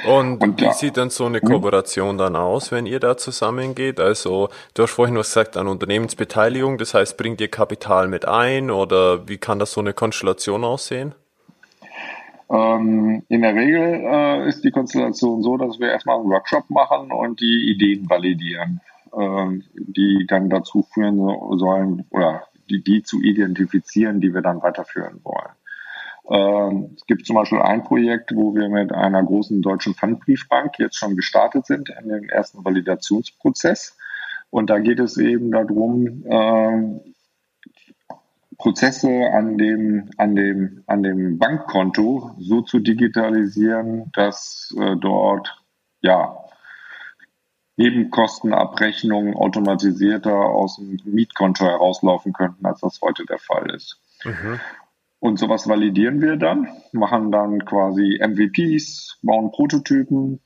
Und, und, wie ja. sieht dann so eine hm? Kooperation dann aus, wenn ihr da zusammengeht? Also, du hast vorhin was gesagt an Unternehmensbeteiligung, das heißt, bringt ihr Kapital mit ein oder wie kann das so eine Konstellation aussehen? Ähm, in der Regel äh, ist die Konstellation so, dass wir erstmal einen Workshop machen und die Ideen validieren, äh, die dann dazu führen sollen oder die, die zu identifizieren, die wir dann weiterführen wollen. Ähm, es gibt zum Beispiel ein Projekt, wo wir mit einer großen deutschen Pfandbriefbank jetzt schon gestartet sind in den ersten Validationsprozess. Und da geht es eben darum, äh, Prozesse an dem, an dem, an dem Bankkonto so zu digitalisieren, dass äh, dort ja Nebenkostenabrechnungen automatisierter aus dem Mietkonto herauslaufen könnten, als das heute der Fall ist. Mhm. Und sowas validieren wir dann, machen dann quasi MVPs, bauen Prototypen,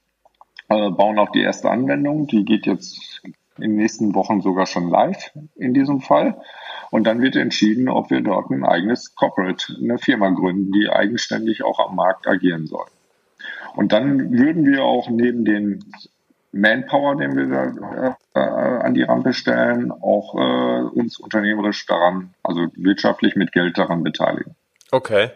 äh, bauen auch die erste Anwendung. Die geht jetzt in den nächsten Wochen sogar schon live in diesem Fall. Und dann wird entschieden, ob wir dort ein eigenes Corporate, eine Firma gründen, die eigenständig auch am Markt agieren soll. Und dann würden wir auch neben den Manpower, den wir äh, an die Rampe stellen, auch äh, uns unternehmerisch daran, also wirtschaftlich mit Geld daran beteiligen. Okay.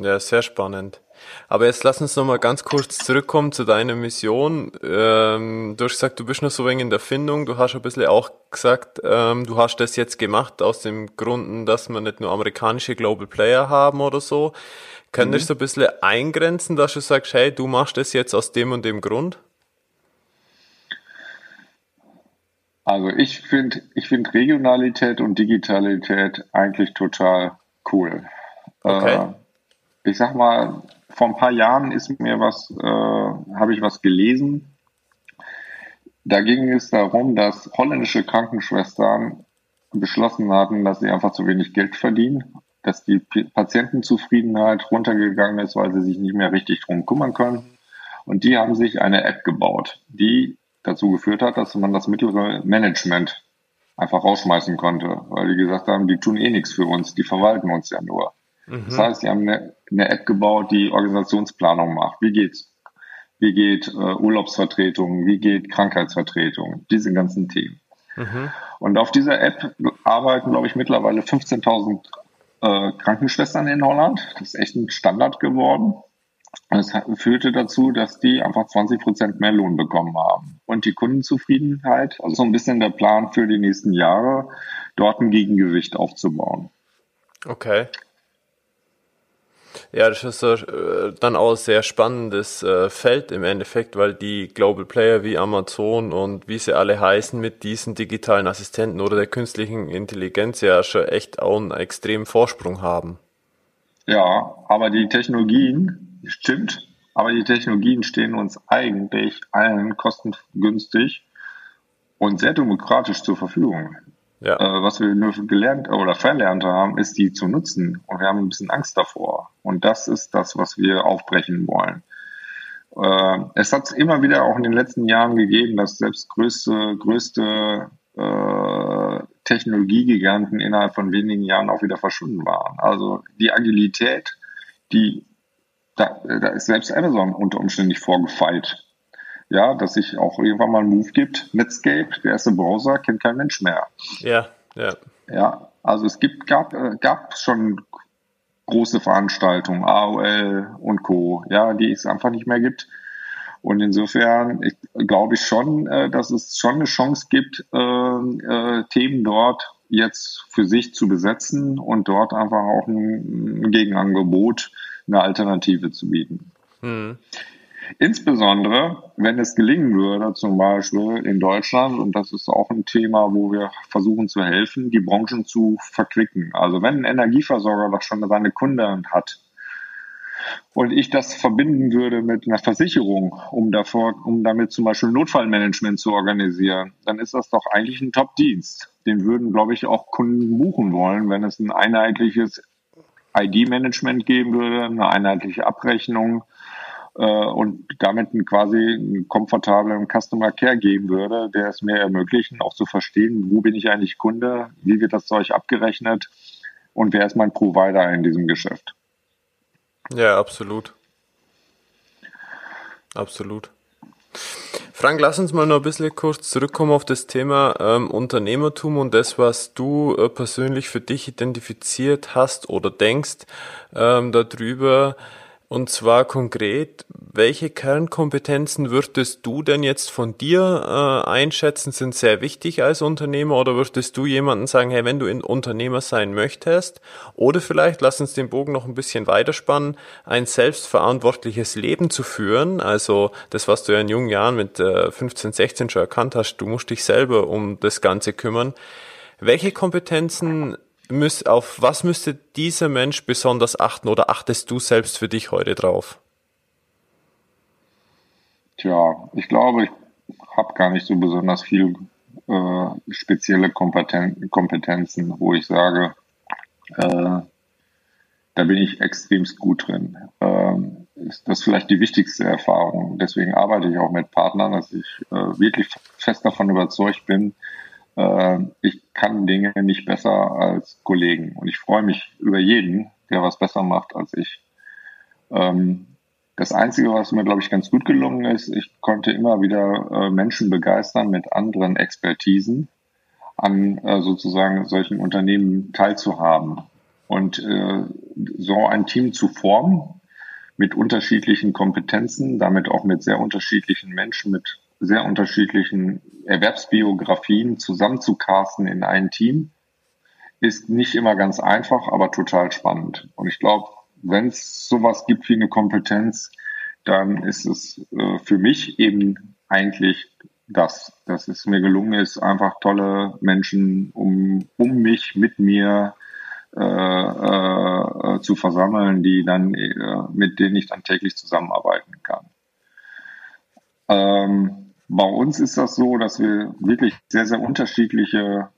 Ja, sehr spannend. Aber jetzt lass uns noch mal ganz kurz zurückkommen zu deiner Mission. Ähm, du hast gesagt, du bist noch so wenig in der Findung. Du hast ein bisschen auch gesagt, ähm, du hast das jetzt gemacht aus dem Grund, dass wir nicht nur amerikanische Global Player haben oder so. Könntest mhm. du ein bisschen eingrenzen, dass du sagst, hey, du machst das jetzt aus dem und dem Grund? Also ich finde ich finde Regionalität und Digitalität eigentlich total cool. Okay. Äh, ich sag mal, vor ein paar Jahren ist mir was, äh, habe ich was gelesen. Da ging es darum, dass holländische Krankenschwestern beschlossen hatten, dass sie einfach zu wenig Geld verdienen, dass die Patientenzufriedenheit runtergegangen ist, weil sie sich nicht mehr richtig drum kümmern können. Und die haben sich eine App gebaut, die dazu geführt hat, dass man das mittlere Management einfach rausschmeißen konnte, weil die gesagt haben, die tun eh nichts für uns, die verwalten uns ja nur. Mhm. Das heißt, die haben eine, eine, App gebaut, die Organisationsplanung macht. Wie geht's? Wie geht äh, Urlaubsvertretung? Wie geht Krankheitsvertretung? Diese ganzen Themen. Mhm. Und auf dieser App arbeiten, glaube ich, mittlerweile 15.000 äh, Krankenschwestern in Holland. Das ist echt ein Standard geworden. Das führte dazu, dass die einfach 20 Prozent mehr Lohn bekommen haben. Und die Kundenzufriedenheit, also so ein bisschen der Plan für die nächsten Jahre, dort ein Gegengewicht aufzubauen. Okay. Ja, das ist äh, dann auch ein sehr spannendes äh, Feld im Endeffekt, weil die Global Player wie Amazon und wie sie alle heißen mit diesen digitalen Assistenten oder der künstlichen Intelligenz ja schon echt auch einen extremen Vorsprung haben. Ja, aber die Technologien, stimmt, aber die Technologien stehen uns eigentlich allen kostengünstig und sehr demokratisch zur Verfügung. Ja. Äh, was wir nur gelernt oder verlernt haben, ist die zu nutzen. Und wir haben ein bisschen Angst davor. Und das ist das, was wir aufbrechen wollen. Äh, es hat immer wieder auch in den letzten Jahren gegeben, dass selbst größte, größte äh, Technologiegiganten innerhalb von wenigen Jahren auch wieder verschwunden waren. Also die Agilität, die da, da ist selbst Amazon unter Umständen nicht vorgefeilt. Ja, dass sich auch irgendwann mal ein Move gibt. Netscape, der erste Browser, kennt kein Mensch mehr. Ja, ja. Ja, also es gibt, gab, äh, gab schon große Veranstaltungen, AOL und Co., ja, die es einfach nicht mehr gibt. Und insofern glaube ich schon, äh, dass es schon eine Chance gibt, äh, äh, Themen dort jetzt für sich zu besetzen und dort einfach auch ein, ein Gegenangebot, eine Alternative zu bieten. Hm. Insbesondere, wenn es gelingen würde, zum Beispiel in Deutschland, und das ist auch ein Thema, wo wir versuchen zu helfen, die Branchen zu verquicken. Also wenn ein Energieversorger doch schon seine Kunden hat und ich das verbinden würde mit einer Versicherung, um davor, um damit zum Beispiel Notfallmanagement zu organisieren, dann ist das doch eigentlich ein Top-Dienst. Den würden, glaube ich, auch Kunden buchen wollen, wenn es ein einheitliches ID-Management geben würde, eine einheitliche Abrechnung, und damit quasi einen komfortablen Customer Care geben würde, der es mir ermöglicht, auch zu verstehen, wo bin ich eigentlich Kunde, wie wird das Zeug abgerechnet und wer ist mein Provider in diesem Geschäft. Ja, absolut. Absolut. Frank, lass uns mal noch ein bisschen kurz zurückkommen auf das Thema ähm, Unternehmertum und das, was du äh, persönlich für dich identifiziert hast oder denkst ähm, darüber. Und zwar konkret, welche Kernkompetenzen würdest du denn jetzt von dir äh, einschätzen, sind sehr wichtig als Unternehmer oder würdest du jemanden sagen, hey, wenn du ein Unternehmer sein möchtest oder vielleicht, lass uns den Bogen noch ein bisschen weiterspannen, ein selbstverantwortliches Leben zu führen, also das, was du ja in jungen Jahren mit äh, 15, 16 schon erkannt hast, du musst dich selber um das Ganze kümmern. Welche Kompetenzen müß, auf was müsste dieser Mensch besonders achten oder achtest du selbst für dich heute drauf? Tja, ich glaube, ich habe gar nicht so besonders viel äh, spezielle Kompeten Kompetenzen, wo ich sage, äh, da bin ich extremst gut drin. Ähm, ist das vielleicht die wichtigste Erfahrung. Deswegen arbeite ich auch mit Partnern, dass ich äh, wirklich fest davon überzeugt bin, ich kann Dinge nicht besser als Kollegen und ich freue mich über jeden, der was besser macht als ich. Ähm, Das Einzige, was mir, glaube ich, ganz gut gelungen ist, ich konnte immer wieder äh, Menschen begeistern mit anderen Expertisen an äh, sozusagen solchen Unternehmen teilzuhaben und äh, so ein Team zu formen mit unterschiedlichen Kompetenzen, damit auch mit sehr unterschiedlichen Menschen, mit sehr unterschiedlichen Erwerbsbiografien zusammenzucasten in ein Team, ist nicht immer ganz einfach, aber total spannend. Und ich glaube, wenn es sowas gibt wie eine Kompetenz, dann ist es äh, für mich eben eigentlich das, dass es mir gelungen ist, einfach tolle Menschen um, um mich, mit mir äh, äh, zu versammeln, die dann, äh, mit denen ich dann täglich zusammenarbeiten kann. Ähm, bei uns ist das so, dass wir wirklich sehr, sehr unterschiedliche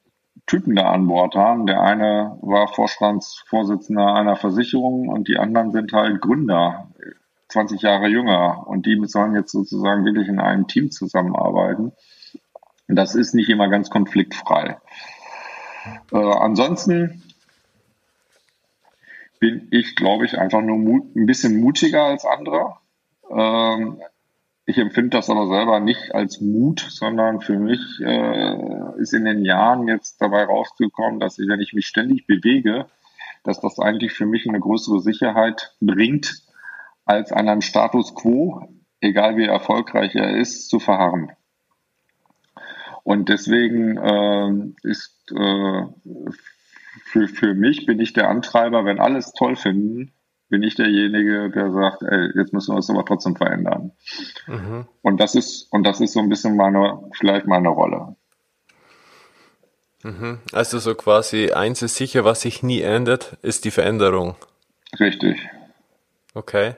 Typen da an Bord haben. Der eine war Vorstandsvorsitzender einer Versicherung und die anderen sind halt Gründer, 20 Jahre jünger. Und die sollen jetzt sozusagen wirklich in einem Team zusammenarbeiten. Das ist nicht immer ganz konfliktfrei. Äh, ansonsten bin ich, glaube ich, einfach nur ein bisschen mutiger als andere. Ähm, ich empfinde das aber selber nicht als Mut, sondern für mich äh, ist in den Jahren jetzt dabei rausgekommen, dass ich, wenn ich mich ständig bewege, dass das eigentlich für mich eine größere Sicherheit bringt, als an einem Status quo, egal wie erfolgreich er ist, zu verharren. Und deswegen äh, ist äh, für, für mich bin ich der Antreiber, wenn alles toll finden, bin ich derjenige, der sagt, ey, jetzt müssen wir es aber trotzdem verändern. Mhm. Und das ist, und das ist so ein bisschen meine, vielleicht meine Rolle. Mhm. Also so quasi eins ist sicher, was sich nie ändert, ist die Veränderung. Richtig. Okay.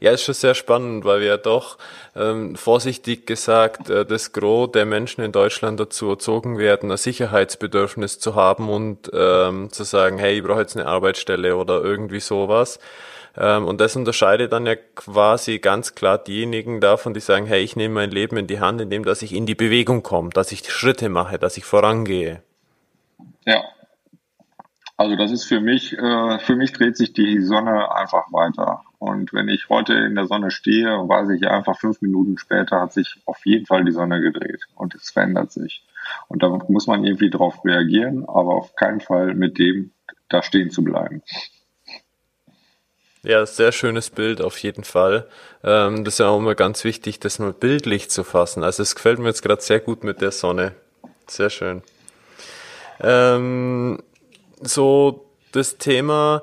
Ja, ist schon sehr spannend, weil wir ja doch ähm, vorsichtig gesagt äh, das Gros der Menschen in Deutschland dazu erzogen werden, ein Sicherheitsbedürfnis zu haben und ähm, zu sagen, hey, ich brauche jetzt eine Arbeitsstelle oder irgendwie sowas. Ähm, und das unterscheidet dann ja quasi ganz klar diejenigen davon, die sagen, hey, ich nehme mein Leben in die Hand, indem dass ich in die Bewegung komme, dass ich Schritte mache, dass ich vorangehe. Ja, also das ist für mich, äh, für mich dreht sich die Sonne einfach weiter. Und wenn ich heute in der Sonne stehe, weiß ich einfach, fünf Minuten später hat sich auf jeden Fall die Sonne gedreht und es verändert sich. Und da muss man irgendwie drauf reagieren, aber auf keinen Fall mit dem da stehen zu bleiben. Ja, sehr schönes Bild auf jeden Fall. Ähm, das ist ja auch immer ganz wichtig, das mal bildlich zu fassen. Also es gefällt mir jetzt gerade sehr gut mit der Sonne. Sehr schön. Ähm, so das Thema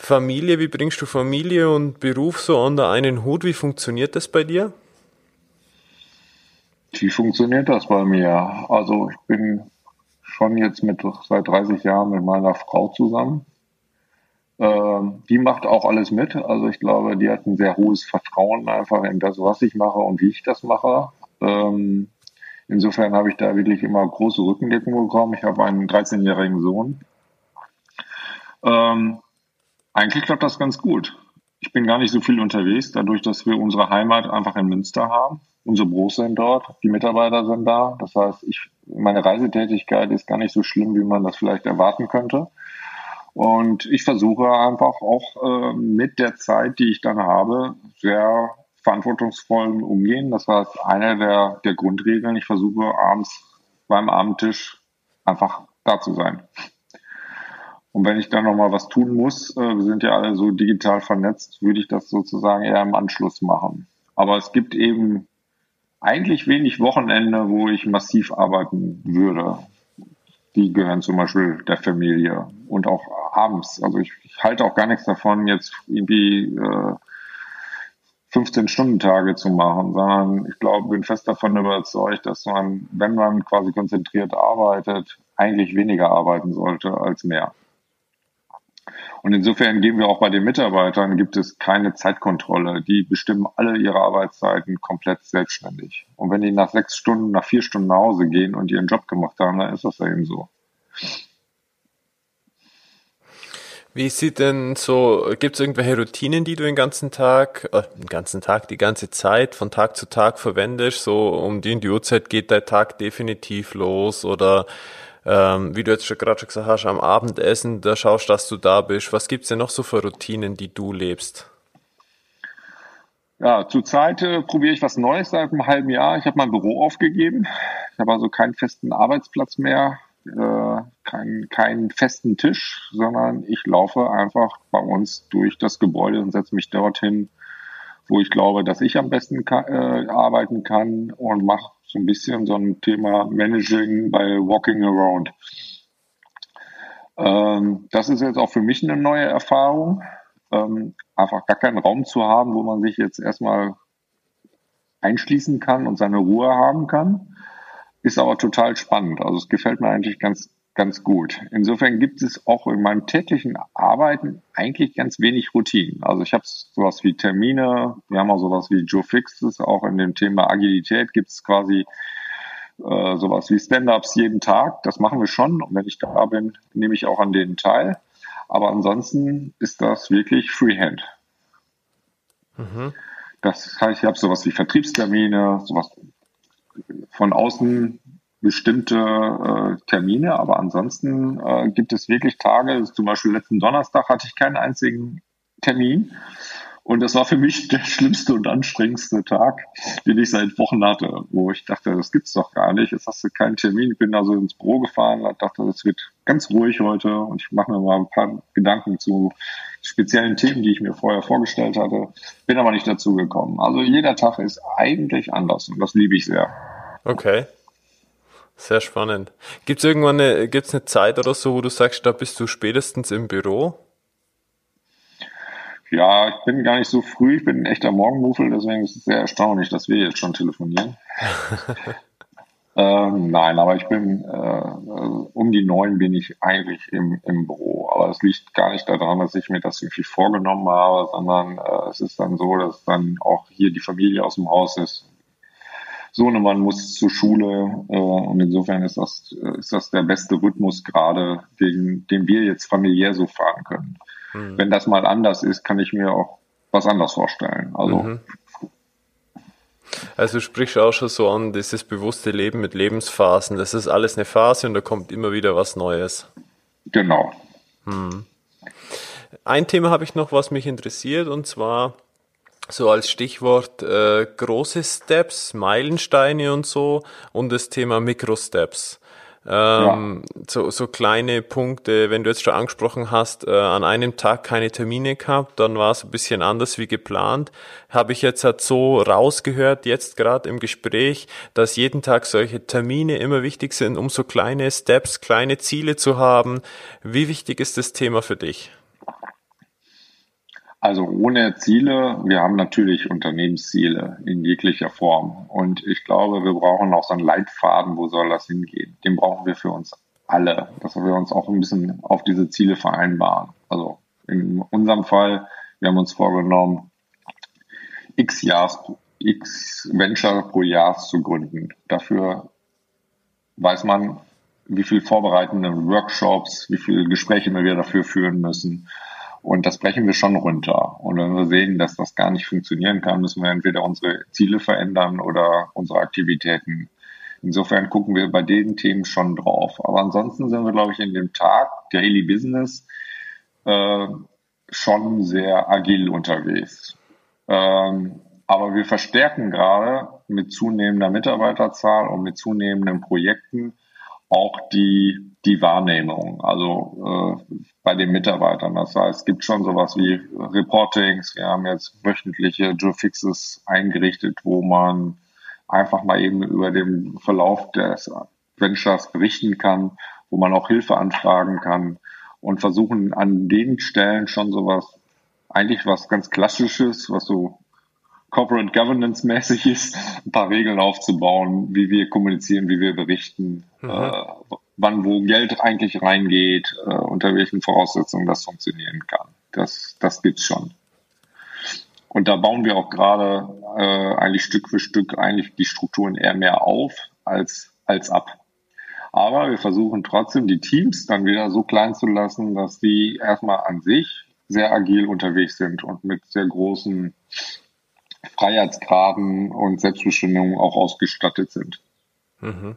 Familie, wie bringst du Familie und Beruf so unter einen Hut? Wie funktioniert das bei dir? Wie funktioniert das bei mir? Also ich bin schon jetzt mit seit 30 Jahren mit meiner Frau zusammen. Ähm, die macht auch alles mit. Also ich glaube, die hat ein sehr hohes Vertrauen einfach in das, was ich mache und wie ich das mache. Ähm, insofern habe ich da wirklich immer große Rückendeckung bekommen. Ich habe einen 13-jährigen Sohn. Ähm, eigentlich klappt das ganz gut. Ich bin gar nicht so viel unterwegs, dadurch, dass wir unsere Heimat einfach in Münster haben. Unsere Büros sind dort, die Mitarbeiter sind da. Das heißt, ich, meine Reisetätigkeit ist gar nicht so schlimm, wie man das vielleicht erwarten könnte. Und ich versuche einfach auch äh, mit der Zeit, die ich dann habe, sehr verantwortungsvollen umgehen. Das heißt, eine der, der Grundregeln, ich versuche abends beim Abendtisch einfach da zu sein. Und wenn ich dann nochmal was tun muss, äh, wir sind ja alle so digital vernetzt, würde ich das sozusagen eher im Anschluss machen. Aber es gibt eben eigentlich wenig Wochenende, wo ich massiv arbeiten würde die gehören zum Beispiel der Familie und auch abends. Also ich, ich halte auch gar nichts davon, jetzt irgendwie äh, 15-Stunden-Tage zu machen, sondern ich glaube, bin fest davon überzeugt, dass man, wenn man quasi konzentriert arbeitet, eigentlich weniger arbeiten sollte als mehr. Und insofern geben wir auch bei den Mitarbeitern, gibt es keine Zeitkontrolle. Die bestimmen alle ihre Arbeitszeiten komplett selbstständig. Und wenn die nach sechs Stunden, nach vier Stunden nach Hause gehen und ihren Job gemacht haben, dann ist das eben so. Wie sieht denn so, gibt es irgendwelche Routinen, die du den ganzen Tag, äh, den ganzen Tag, die ganze Zeit, von Tag zu Tag verwendest? So um die in die Uhrzeit geht dein Tag definitiv los oder ähm, wie du jetzt schon gerade schon gesagt hast, am Abendessen, da schaust, dass du da bist. Was gibt's denn noch so für Routinen, die du lebst? Ja, zurzeit äh, probiere ich was Neues seit einem halben Jahr. Ich habe mein Büro aufgegeben. Ich habe also keinen festen Arbeitsplatz mehr, äh, keinen, keinen festen Tisch, sondern ich laufe einfach bei uns durch das Gebäude und setze mich dorthin, wo ich glaube, dass ich am besten kann, äh, arbeiten kann und mache so ein bisschen so ein Thema Managing bei Walking Around. Ähm, das ist jetzt auch für mich eine neue Erfahrung ähm, einfach gar keinen Raum zu haben, wo man sich jetzt erstmal einschließen kann und seine Ruhe haben kann, ist aber total spannend. Also es gefällt mir eigentlich ganz, ganz gut. Insofern gibt es auch in meinem täglichen Arbeiten eigentlich ganz wenig Routinen. Also ich habe sowas wie Termine, wir haben auch sowas wie Joe Fixes, auch in dem Thema Agilität gibt es quasi äh, sowas wie Stand-ups jeden Tag. Das machen wir schon. Und wenn ich da bin, nehme ich auch an denen teil. Aber ansonsten ist das wirklich Freehand. Mhm. Das heißt, ich habe sowas wie Vertriebstermine, sowas von außen bestimmte äh, Termine, aber ansonsten äh, gibt es wirklich Tage, zum Beispiel letzten Donnerstag hatte ich keinen einzigen Termin. Und das war für mich [LAUGHS] der schlimmste und anstrengendste Tag, den ich seit Wochen hatte, wo ich dachte, das gibt's doch gar nicht. Jetzt hast du keinen Termin. Ich bin also ins Büro gefahren, dachte, das wird ganz ruhig heute und ich mache mir mal ein paar Gedanken zu speziellen Themen, die ich mir vorher vorgestellt hatte. Bin aber nicht dazu gekommen. Also jeder Tag ist eigentlich anders und das liebe ich sehr. Okay. Sehr spannend. Gibt es irgendwann eine, gibt's eine Zeit oder so, wo du sagst, da bist du spätestens im Büro? Ja, ich bin gar nicht so früh, ich bin ein echter Morgenmuffel, deswegen ist es sehr erstaunlich, dass wir jetzt schon telefonieren. [LAUGHS] ähm, nein, aber ich bin äh, um die neun bin ich eigentlich im, im Büro. Aber es liegt gar nicht daran, dass ich mir das irgendwie vorgenommen habe, sondern äh, es ist dann so, dass dann auch hier die Familie aus dem Haus ist. Sohnemann muss zur Schule äh, und insofern ist das, ist das der beste Rhythmus gerade, den, den wir jetzt familiär so fahren können. Mhm. Wenn das mal anders ist, kann ich mir auch was anderes vorstellen. Also mhm. Also du sprichst auch schon so an, dieses bewusste Leben mit Lebensphasen. Das ist alles eine Phase und da kommt immer wieder was Neues. Genau. Hm. Ein Thema habe ich noch, was mich interessiert, und zwar so als Stichwort äh, große Steps, Meilensteine und so und das Thema Mikrosteps. Ähm, ja. so, so kleine Punkte, wenn du jetzt schon angesprochen hast, äh, an einem Tag keine Termine gehabt, dann war es ein bisschen anders wie geplant. Habe ich jetzt halt so rausgehört, jetzt gerade im Gespräch, dass jeden Tag solche Termine immer wichtig sind, um so kleine Steps, kleine Ziele zu haben. Wie wichtig ist das Thema für dich? Also ohne Ziele, wir haben natürlich Unternehmensziele in jeglicher Form. Und ich glaube, wir brauchen auch so einen Leitfaden, wo soll das hingehen. Den brauchen wir für uns alle, dass wir uns auch ein bisschen auf diese Ziele vereinbaren. Also in unserem Fall, wir haben uns vorgenommen, x Jahres, x Venture pro Jahr zu gründen. Dafür weiß man, wie viel vorbereitende Workshops, wie viele Gespräche wir dafür führen müssen und das brechen wir schon runter. Und wenn wir sehen, dass das gar nicht funktionieren kann, müssen wir entweder unsere Ziele verändern oder unsere Aktivitäten. Insofern gucken wir bei den Themen schon drauf. Aber ansonsten sind wir, glaube ich, in dem Tag Daily Business äh, schon sehr agil unterwegs. Ähm, aber wir verstärken gerade mit zunehmender Mitarbeiterzahl und mit zunehmenden Projekten auch die, die Wahrnehmung, also äh, bei den Mitarbeitern. Das heißt, es gibt schon sowas wie Reportings. Wir haben jetzt wöchentliche Joe Fixes eingerichtet, wo man einfach mal eben über den Verlauf des Ventures berichten kann, wo man auch Hilfe anfragen kann und versuchen an den Stellen schon sowas, eigentlich was ganz Klassisches, was so Corporate Governance mäßig ist, ein paar Regeln aufzubauen, wie wir kommunizieren, wie wir berichten, mhm. äh, wann wo Geld eigentlich reingeht, äh, unter welchen Voraussetzungen das funktionieren kann. Das, das gibt's schon. Und da bauen wir auch gerade äh, eigentlich Stück für Stück eigentlich die Strukturen eher mehr auf als, als ab. Aber wir versuchen trotzdem die Teams dann wieder so klein zu lassen, dass die erstmal an sich sehr agil unterwegs sind und mit sehr großen Freiheitsgraden und Selbstbestimmung auch ausgestattet sind. Mhm.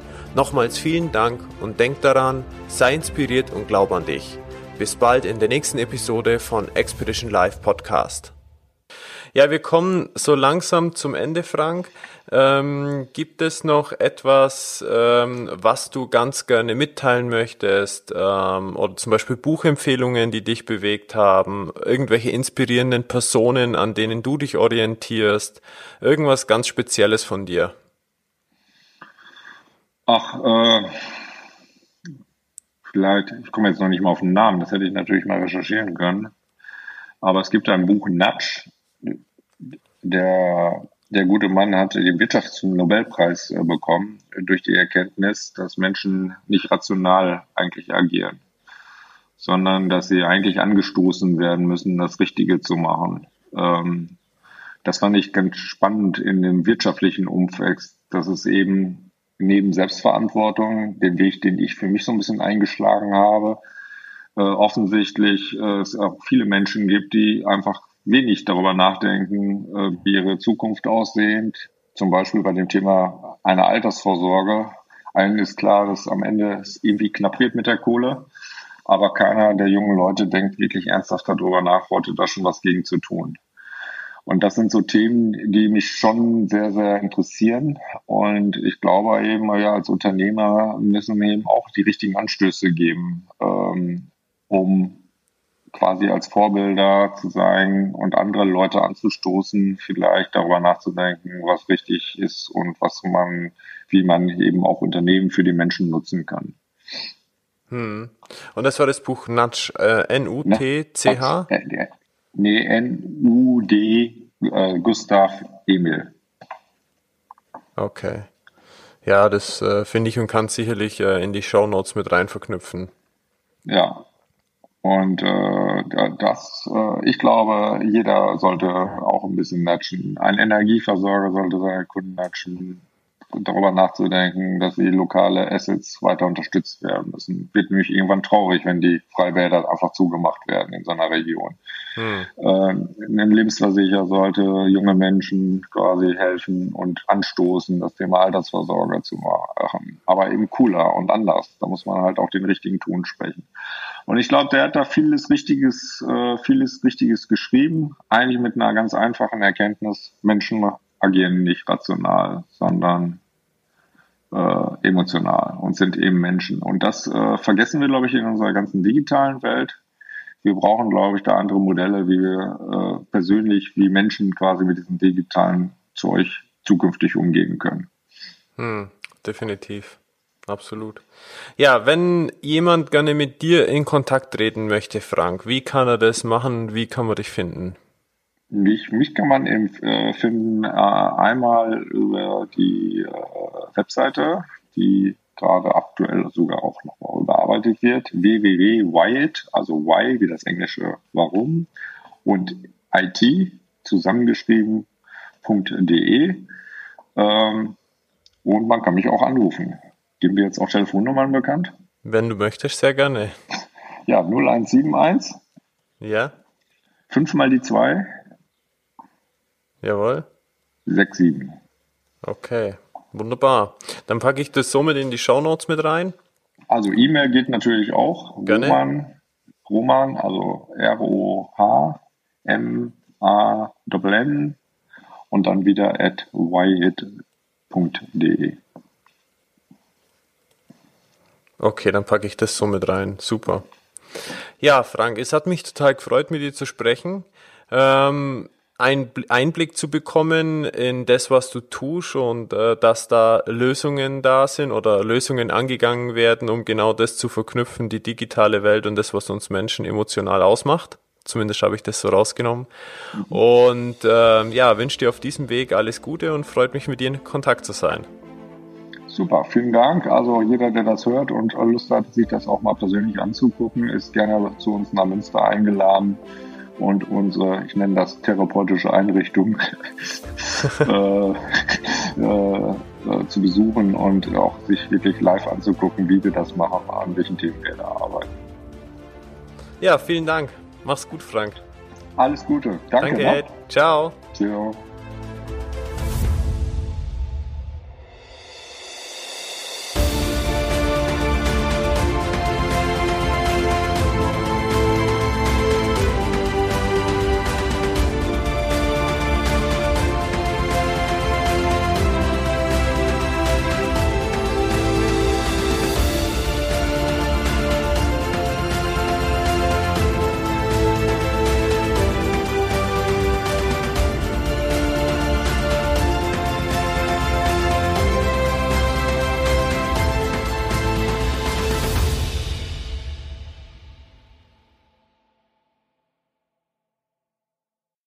Nochmals vielen Dank und denk daran, sei inspiriert und glaub an dich. Bis bald in der nächsten Episode von Expedition Live Podcast. Ja, wir kommen so langsam zum Ende, Frank. Ähm, gibt es noch etwas, ähm, was du ganz gerne mitteilen möchtest? Ähm, oder zum Beispiel Buchempfehlungen, die dich bewegt haben? Irgendwelche inspirierenden Personen, an denen du dich orientierst? Irgendwas ganz Spezielles von dir? Ach, äh, vielleicht, ich komme jetzt noch nicht mal auf den Namen, das hätte ich natürlich mal recherchieren können. Aber es gibt ein Buch Nudge, der, der gute Mann hat den Wirtschaftsnobelpreis äh, bekommen durch die Erkenntnis, dass Menschen nicht rational eigentlich agieren, sondern dass sie eigentlich angestoßen werden müssen, das Richtige zu machen. Ähm, das fand ich ganz spannend in dem wirtschaftlichen Umfeld, dass es eben neben Selbstverantwortung, den Weg, den ich für mich so ein bisschen eingeschlagen habe, äh, offensichtlich äh, es auch viele Menschen gibt, die einfach wenig darüber nachdenken, äh, wie ihre Zukunft aussehend. Zum Beispiel bei dem Thema einer Altersvorsorge. Allen ist klar, dass am Ende es irgendwie knapp wird mit der Kohle. Aber keiner der jungen Leute denkt wirklich ernsthaft darüber nach, heute da schon was gegen zu tun. Und das sind so Themen, die mich schon sehr, sehr interessieren. Und ich glaube eben, ja, als Unternehmer müssen wir eben auch die richtigen Anstöße geben, ähm, um quasi als Vorbilder zu sein und andere Leute anzustoßen, vielleicht darüber nachzudenken, was richtig ist und was man, wie man eben auch Unternehmen für die Menschen nutzen kann. Hm. Und das war das Buch Nudge, äh, N-U-T-C-H? Äh, nee, N-U-D, äh, Gustav Emil. Okay. Ja, das äh, finde ich und kann sicherlich äh, in die Show Notes mit rein verknüpfen. Ja, und äh, das, äh, ich glaube, jeder sollte auch ein bisschen natchen. Ein Energieversorger sollte seine Kunden natchen darüber nachzudenken, dass die lokale Assets weiter unterstützt werden müssen. Wird nämlich irgendwann traurig, wenn die Freibäder einfach zugemacht werden in so einer Region. Hm. Ähm, Ein Lebensversicherer sollte junge Menschen quasi helfen und anstoßen, das Thema Altersversorger zu machen. Aber eben cooler und anders. Da muss man halt auch den richtigen Ton sprechen. Und ich glaube, der hat da vieles Richtiges, äh, vieles Richtiges geschrieben. Eigentlich mit einer ganz einfachen Erkenntnis. Menschen agieren nicht rational, sondern äh, emotional und sind eben Menschen. Und das äh, vergessen wir, glaube ich, in unserer ganzen digitalen Welt. Wir brauchen, glaube ich, da andere Modelle, wie wir äh, persönlich, wie Menschen quasi mit diesem digitalen Zeug zukünftig umgehen können. Hm, definitiv. Absolut. Ja, wenn jemand gerne mit dir in Kontakt treten möchte, Frank, wie kann er das machen? Wie kann man dich finden? Mich, mich kann man eben, äh, finden äh, einmal über die äh, Webseite, die gerade aktuell sogar auch nochmal überarbeitet wird, www.whyit, also why wie das englische Warum und IT zusammengeschrieben.de ähm, und man kann mich auch anrufen. Geben wir jetzt auch Telefonnummern bekannt? Wenn du möchtest, sehr gerne. Ja, 0171. Ja. 5 mal die 2 Jawohl. 6, 7. Okay, wunderbar. Dann packe ich das somit in die Show Notes mit rein. Also E-Mail geht natürlich auch. Gerne. Roman, Roman also R-O-H-M-A-N und dann wieder at yit.de. Okay, dann packe ich das so mit rein. Super. Ja, Frank, es hat mich total gefreut, mit dir zu sprechen. Ähm, Einblick zu bekommen in das, was du tust und äh, dass da Lösungen da sind oder Lösungen angegangen werden, um genau das zu verknüpfen, die digitale Welt und das, was uns Menschen emotional ausmacht. Zumindest habe ich das so rausgenommen. Und äh, ja, wünsche dir auf diesem Weg alles Gute und freut mich, mit dir in Kontakt zu sein. Super, vielen Dank. Also jeder, der das hört und Lust hat, sich das auch mal persönlich anzugucken, ist gerne zu uns nach Münster eingeladen und unsere, ich nenne das therapeutische Einrichtung, [LAUGHS] äh, äh, zu besuchen und auch sich wirklich live anzugucken, wie wir das machen, an welchen Themen wir da arbeiten. Ja, vielen Dank. Mach's gut, Frank. Alles Gute. Danke. Danke. Ciao. Ciao.